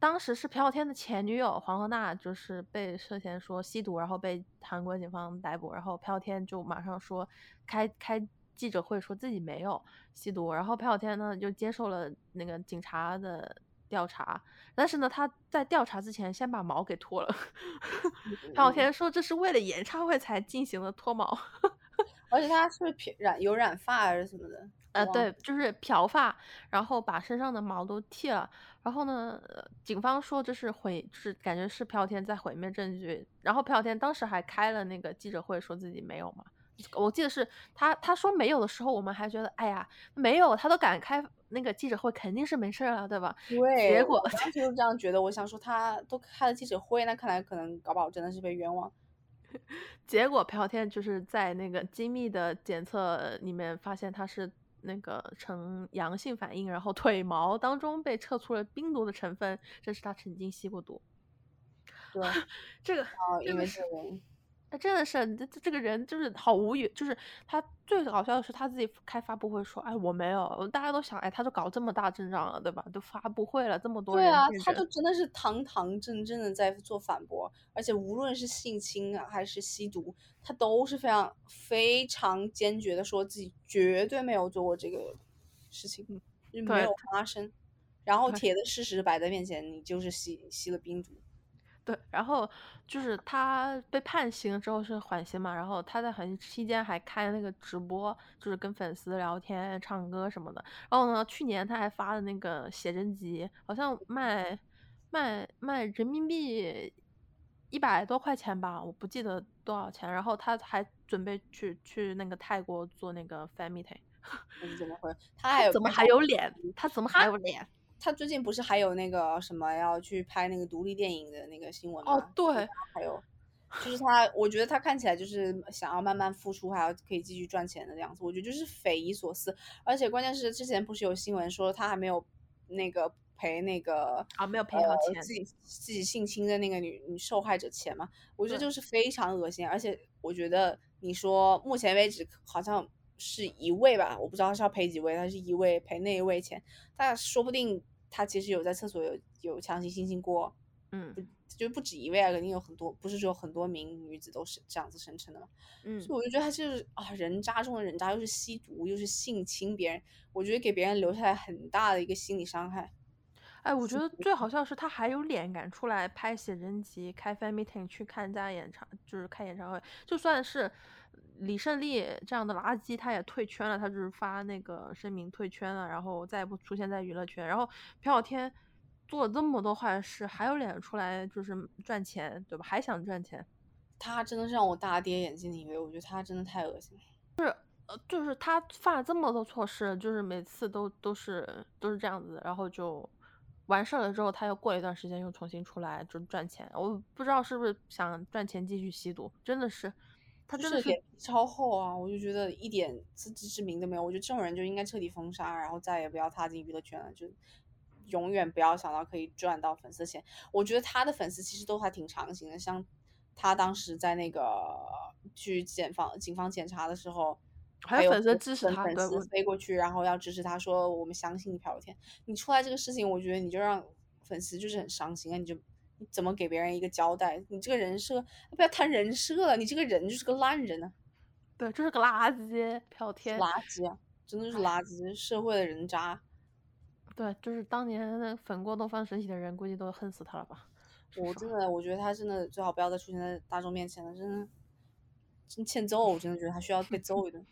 当时是朴孝天的前女友黄河娜，就是被涉嫌说吸毒，然后被韩国警方逮捕。然后朴孝天就马上说开开记者会，说自己没有吸毒。然后朴孝天呢就接受了那个警察的调查，但是呢他在调查之前先把毛给脱了。*laughs* 朴孝天说这是为了演唱会才进行的脱毛，*laughs* 而且他是不是染有染发还是什么的？呃，对，就是漂发，然后把身上的毛都剃了。然后呢，警方说这是毁，是感觉是朴有天在毁灭证据。然后朴有天当时还开了那个记者会，说自己没有嘛。我记得是他他说没有的时候，我们还觉得哎呀没有，他都敢开那个记者会，肯定是没事了，对吧？对。结果当时就这样觉得，我想说他都开了记者会，那看来可能搞不好真的是被冤枉。结果朴有天就是在那个精密的检测里面发现他是。那个呈阳性反应，然后腿毛当中被测出了冰毒的成分，这是他曾经吸过毒。对，*laughs* 这个因为是他真的是这这个人就是好无语，就是他最搞笑的是他自己开发布会说，哎，我没有，大家都想，哎，他都搞这么大阵仗了，对吧？都发布会了，这么多人，对啊，他就真的是堂堂正正的在做反驳，而且无论是性侵啊还是吸毒，他都是非常非常坚决的说自己绝对没有做过这个事情，就没有发生，然后铁的事实摆在面前，你就是吸吸了冰毒。对，然后就是他被判刑之后是缓刑嘛，然后他在缓刑期间还开那个直播，就是跟粉丝聊天、唱歌什么的。然后呢，去年他还发了那个写真集，好像卖卖卖人民币一百多块钱吧，我不记得多少钱。然后他还准备去去那个泰国做那个 fan meeting。怎么会？他还有怎么还有脸？他怎么还有脸？他最近不是还有那个什么要去拍那个独立电影的那个新闻吗？哦，对，还有就是他，我觉得他看起来就是想要慢慢复出，还要可以继续赚钱的样子。我觉得就是匪夷所思，而且关键是之前不是有新闻说他还没有那个赔那个啊，没有赔好钱，自己自己性侵的那个女女受害者钱嘛？我觉得就是非常恶心，而且我觉得你说目前为止好像是一位吧，我不知道他是要赔几位，他是一位赔那一位钱，但说不定。他其实有在厕所有有强行性侵过，嗯，就不止一位啊，肯定有很多，不是只有很多名女子都是这样子声称的嘛，嗯，所以我就觉得他就是啊，人渣中的人渣，又是吸毒，又是性侵别人，我觉得给别人留下来很大的一个心理伤害。哎，我觉得最好笑是他还有脸敢出来拍写真集、开 fan meeting 去看家演唱，就是开演唱会，就算是。李胜利这样的垃圾，他也退圈了，他就是发那个声明退圈了，然后再也不出现在娱乐圈。然后朴小天做了这么多坏事，还有脸出来就是赚钱，对吧？还想赚钱，他真的是让我大跌眼镜的一位。我觉得他真的太恶心了。就是呃，就是他犯了这么多错事，就是每次都都是都是这样子，然后就完事儿了之后，他又过一段时间又重新出来就赚钱。我不知道是不是想赚钱继续吸毒，真的是。他真的脸皮超厚啊！我就觉得一点自知之明都没有。我觉得这种人就应该彻底封杀，然后再也不要踏进娱乐圈了，就永远不要想到可以赚到粉丝钱。我觉得他的粉丝其实都还挺长情的，像他当时在那个去检方警方检查的时候，还有粉丝支持他，粉丝飞过去，然后要支持他，说我们相信你朴有天。你出来这个事情，我觉得你就让粉丝就是很伤心啊，你就。你怎么给别人一个交代？你这个人设，不要谈人设了，你这个人就是个烂人啊！对，就是个垃圾，飘天，垃圾啊，真的是垃圾，社会的人渣。对，就是当年那粉过东方神起的人，估计都恨死他了吧？我真的，我觉得他真的最好不要再出现在大众面前了，真的，真欠揍！我真的觉得他需要被揍一顿。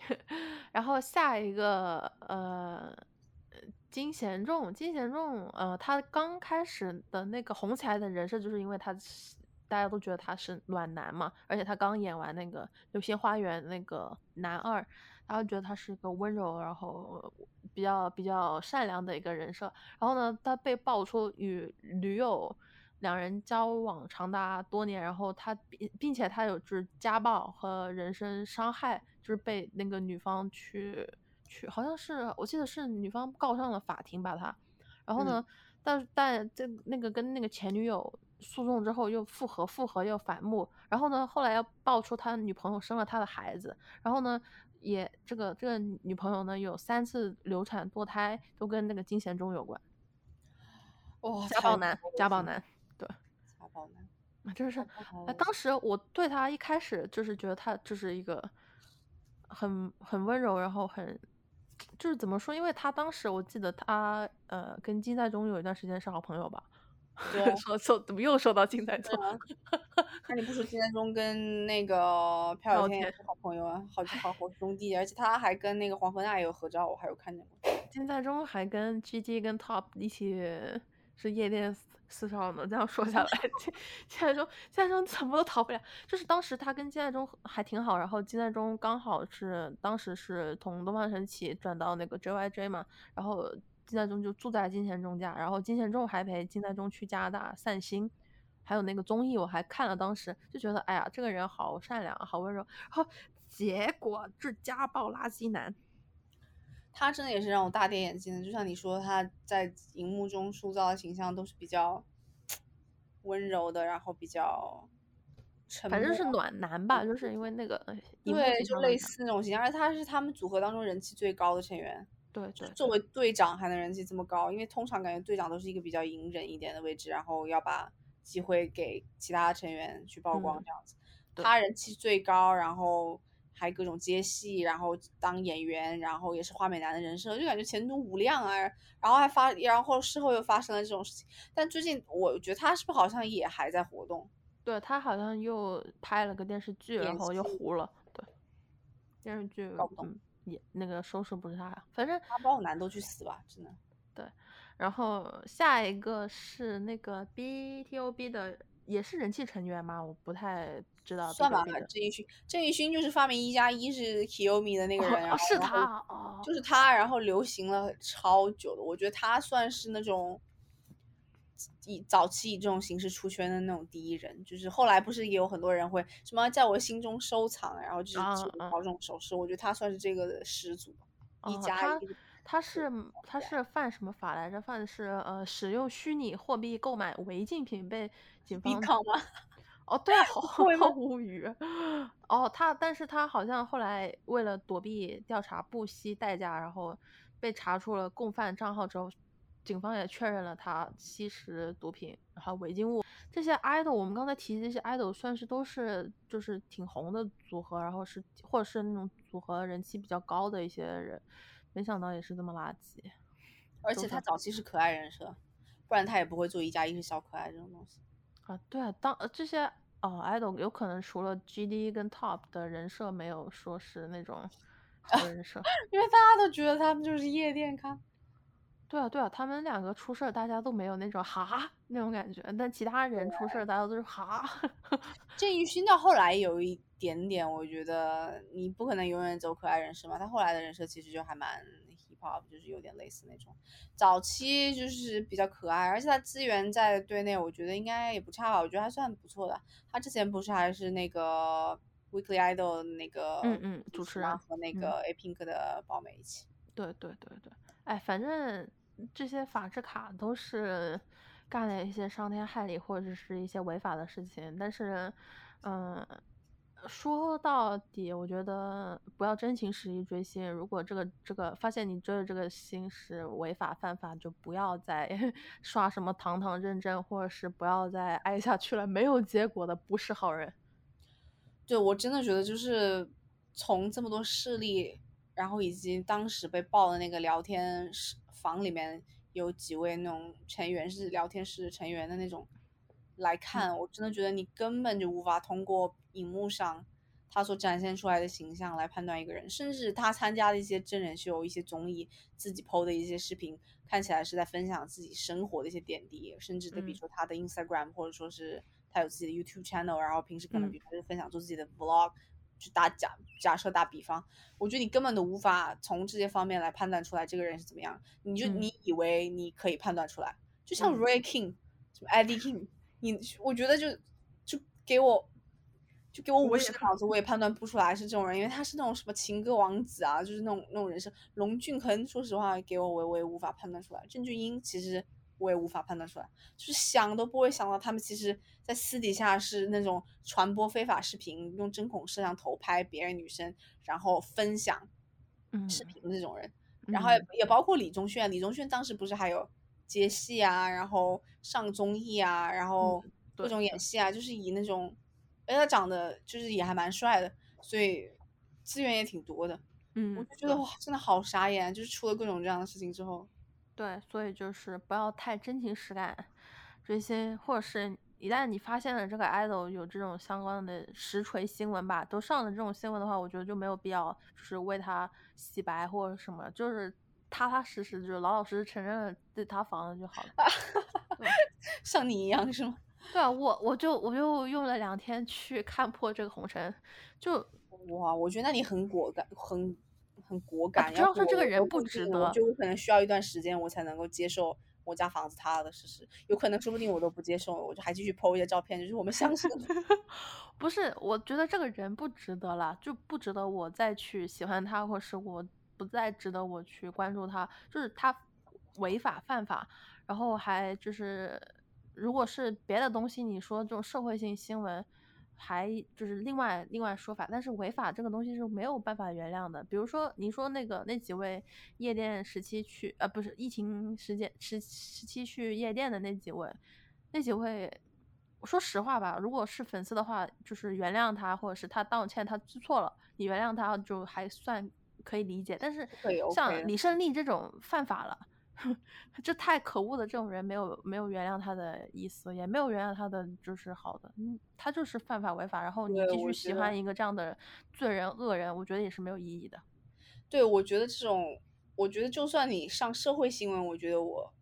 *laughs* 然后下一个，呃。金贤重，金贤重，呃，他刚开始的那个红起来的人设，就是因为他大家都觉得他是暖男嘛，而且他刚演完那个《流星花园》那个男二，然后觉得他是一个温柔，然后比较比较善良的一个人设。然后呢，他被爆出与女友两人交往长达多年，然后他并并且他有就是家暴和人身伤害，就是被那个女方去。去好像是我记得是女方告上了法庭把他，然后呢，但但这那个跟那个前女友诉讼之后又复合，复合又反目，然后呢，后来要爆出他女朋友生了他的孩子，然后呢，也这个这个女朋友呢有三次流产堕胎都跟那个金贤中有关，哇，家暴男，家暴男，对，家暴男，啊，就是哎，当时我对他一开始就是觉得他就是一个很很温柔，然后很。就是怎么说？因为他当时我记得他呃跟金在中有一段时间是好朋友吧？*laughs* 对，说说怎么又说到金在中？那你不说金在中跟那个朴有天也是好朋友啊，好好好兄弟，而且他还跟那个黄河娜也有合照，我还有看见过。金在中还跟 G G 跟 Top 一起是夜店。*laughs* 四少呢？这样说下来，金金在中金在中怎么都逃不了。就是当时他跟金在中还挺好，然后金在中刚好是当时是从东方神起转到那个 JYJ 嘛，然后金在中就住在金贤中家，然后金贤中还陪金在中去加拿大散心，还有那个综艺我还看了，当时就觉得哎呀，这个人好善良，好温柔。然后结果是家暴垃圾男。他真的也是让我大跌眼镜的，就像你说，他在荧幕中塑造的形象都是比较温柔的，然后比较反正是暖男吧，就是因为那个对，就类似那种形象，而他是他们组合当中人气最高的成员。对对，作为队长还能人气这么高，因为通常感觉队长都是一个比较隐忍一点的位置，然后要把机会给其他成员去曝光这样子。他人气最高，然后还各种接戏，然后当演员，然后也是花美男的人设，就感觉前途无量啊。然后还发，然后事后又发生了这种事情。但最近我觉得他是不是好像也还在活动？对他好像又拍了个电视剧，然后又糊了。对，电视剧搞不懂。也那个收视不是他，反正他包男都去死吧，真的。对，然后下一个是那个 B T O B 的，也是人气成员吗？我不太知道。算吧，郑义勋，郑义勋就是发明一加一是 Kiyomi 的那个人，是他，就是他，然后流行了超久的，我觉得他算是那种。以早期以这种形式出圈的那种第一人，就是后来不是也有很多人会什么在我心中收藏，然后就是搞这种首饰，我觉得他算是这个的始祖。一加一，他是他是犯什么法来着？犯的是呃使用虚拟货币购买违禁品被警方？*laughs* 哦，对啊，好 *laughs* 无语。哦，他但是他好像后来为了躲避调查，不惜代价，然后被查出了共犯账号之后。警方也确认了他吸食毒品，然后违禁物。这些 idol，我们刚才提这些 idol，算是都是就是挺红的组合，然后是或者是那种组合人气比较高的一些人，没想到也是这么垃圾。而且他早期是可爱人设，不然他也不会做一加一是小可爱这种东西。啊，对啊，当这些哦 idol 有可能除了 GD 跟 Top 的人设没有说是那种人设，*laughs* 因为大家都觉得他们就是夜店咖。对啊，对啊，他们两个出事儿，大家都没有那种哈那种感觉，但其他人出事儿，大家都是哈。*laughs* 郑义勋到后来有一点点，我觉得你不可能永远走可爱人设嘛。他后来的人设其实就还蛮 hip hop，就是有点类似那种。早期就是比较可爱，而且他资源在队内，我觉得应该也不差吧。我觉得还算不错的。他之前不是还是那个 Weekly Idol 那个嗯嗯主持人和那个 A Pink 的宝美一起。对对对对，哎，反正。这些法制卡都是干了一些伤天害理或者是一些违法的事情，但是，嗯，说到底，我觉得不要真情实意追星。如果这个这个发现你追的这个星是违法犯法，就不要再 *laughs* 刷什么堂堂认证，或者是不要再挨下去了。没有结果的不是好人。对我真的觉得，就是从这么多事例，然后以及当时被爆的那个聊天室。房里面有几位那种成员是聊天室成员的那种来看，我真的觉得你根本就无法通过荧幕上他所展现出来的形象来判断一个人，甚至他参加的一些真人秀、一些综艺、自己 PO 的一些视频，看起来是在分享自己生活的一些点滴，甚至的比如说他的 Instagram 或者说是他有自己的 YouTube channel，然后平时可能比如说是分享做自己的 Vlog。去打假假设打比方，我觉得你根本都无法从这些方面来判断出来这个人是怎么样。你就你以为你可以判断出来，就像 Ray King 什么 Eddie King，你我觉得就就给我就给我五十个脑子，我也判断不出来是这种人，因为他是那种什么情歌王子啊，就是那种那种人设。龙俊亨，说实话给我我我也无法判断出来。郑俊英其实。我也无法判断出来，就是想都不会想到，他们其实在私底下是那种传播非法视频，用针孔摄像头拍别人女生，然后分享视频的这种人。然后也包括李宗铉，李宗铉当时不是还有接戏啊，然后上综艺啊，然后各种演戏啊，就是以那种，哎，他长得就是也还蛮帅的，所以资源也挺多的。嗯，我就觉得哇，真的好傻眼，就是出了各种这样的事情之后。对，所以就是不要太真情实感追星，或者是一旦你发现了这个 idol 有这种相关的实锤新闻吧，都上了这种新闻的话，我觉得就没有必要就是为他洗白或者什么，就是踏踏实实，就是老老实实承认了对他防了就好了。*laughs* 像你一样是吗？对啊，我我就我就用了两天去看破这个红尘，就哇，我觉得那你很果敢，很。很果敢，要说这个人不值得，就我可能需要一段时间，我才能够接受我家房子塌了的事实。有可能说不定我都不接受，我就还继续 po 一些照片，就是我们相信。*laughs* 不是，我觉得这个人不值得了，就不值得我再去喜欢他，或是我不再值得我去关注他。就是他违法犯法，然后还就是，如果是别的东西，你说这种社会性新闻。还就是另外另外说法，但是违法这个东西是没有办法原谅的。比如说你说那个那几位夜店时期去呃不是疫情时间时时期去夜店的那几位，那几位，说实话吧，如果是粉丝的话，就是原谅他，或者是他道歉，他知错了，你原谅他就还算可以理解。但是像李胜利这种犯法了。这太可恶的这种人，没有没有原谅他的意思，也没有原谅他的就是好的，嗯，他就是犯法违法，然后你继续喜欢一个这样的罪人恶人，我觉得也是没有意义的。对，我觉得这种，我觉得就算你上社会新闻，我觉得我。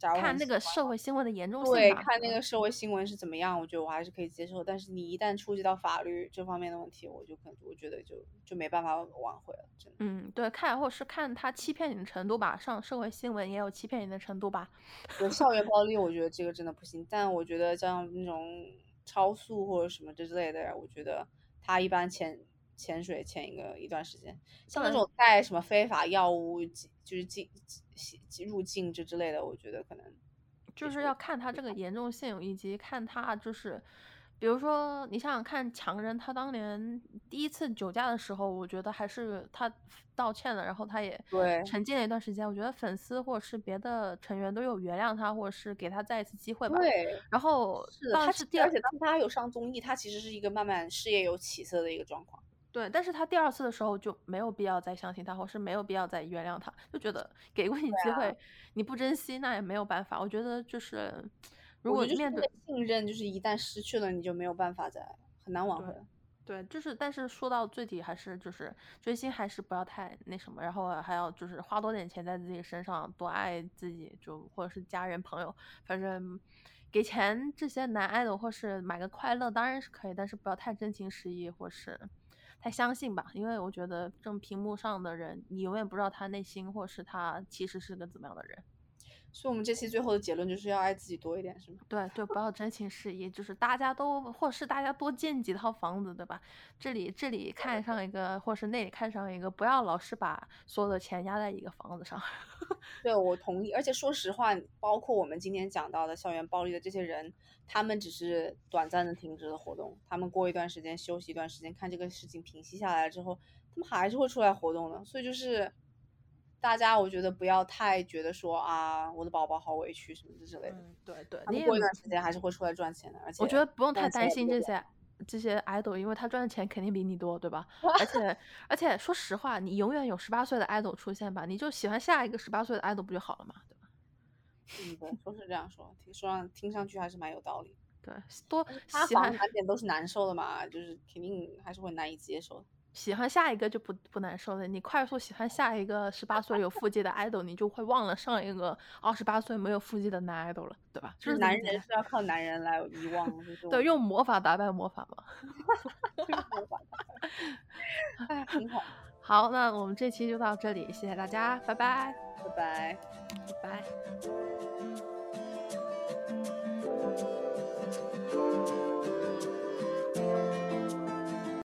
看那个社会新闻的严重性，对，看那个社会新闻是怎么样，我觉得我还是可以接受。但是你一旦触及到法律这方面的问题，我就可能我觉得就就没办法挽回了，真的。嗯，对，看或者是看他欺骗你的程度吧。上社会新闻也有欺骗你的程度吧。有校园暴力，我觉得这个真的不行。但我觉得像那种超速或者什么这之类的，我觉得他一般潜潜水潜一个一段时间。像那种带什么非法药物就是进。入境这之类的，我觉得可能就是要看他这个严重性，以及看他就是，比如说你想想看，强人他当年第一次酒驾的时候，我觉得还是他道歉了，然后他也对沉浸了一段时间。我觉得粉丝或者是别的成员都有原谅他，或者是给他再一次机会吧。对，然后是他是第二，而且当他有上综艺，他其实是一个慢慢事业有起色的一个状况。对，但是他第二次的时候就没有必要再相信他，或是没有必要再原谅他，就觉得给过你机会，你不珍惜那也没有办法。我觉得就是，如果面对信任，就是一旦失去了，你就没有办法再很难挽回。对，就是，但是说到最底，还是就是追星还是不要太那什么，然后还要就是花多点钱在自己身上，多爱自己，就或者是家人朋友，反正给钱这些难爱的或是买个快乐当然是可以，但是不要太真情实意，或是。相信吧，因为我觉得这种屏幕上的人，你永远不知道他内心，或是他其实是个怎么样的人。所以，我们这期最后的结论就是要爱自己多一点，是吗？对对，不要真情实意，就是大家都，或是大家多建几套房子，对吧？这里这里看上一个，或是那里看上一个，不要老是把所有的钱压在一个房子上。*laughs* 对，我同意。而且说实话，包括我们今天讲到的校园暴力的这些人，他们只是短暂的停止了活动，他们过一段时间休息一段时间，看这个事情平息下来之后，他们还是会出来活动的。所以就是。大家，我觉得不要太觉得说啊，我的宝宝好委屈什么之类的。嗯，对对，你过一段时间还是会出来赚钱的，而且我觉得不用太担心这些这些 idol，因为他赚的钱肯定比你多，对吧？*laughs* 而且而且说实话，你永远有十八岁的 idol 出现吧，你就喜欢下一个十八岁的 idol 不就好了嘛，对吧？嗯，对，说是这样说，听说上听上去还是蛮有道理。对，多他房产点都是难受的嘛，就是肯定还是会难以接受。喜欢下一个就不不难受了。你快速喜欢下一个十八岁有腹肌的爱豆，你就会忘了上一个二十八岁没有腹肌的男爱豆了，对吧？就是男人是要靠男人来遗忘，*laughs* 对，用魔法打败魔法嘛。哈哈哈哈哈！哎，很好。*laughs* 好，那我们这期就到这里，谢谢大家，拜拜，拜拜，拜拜。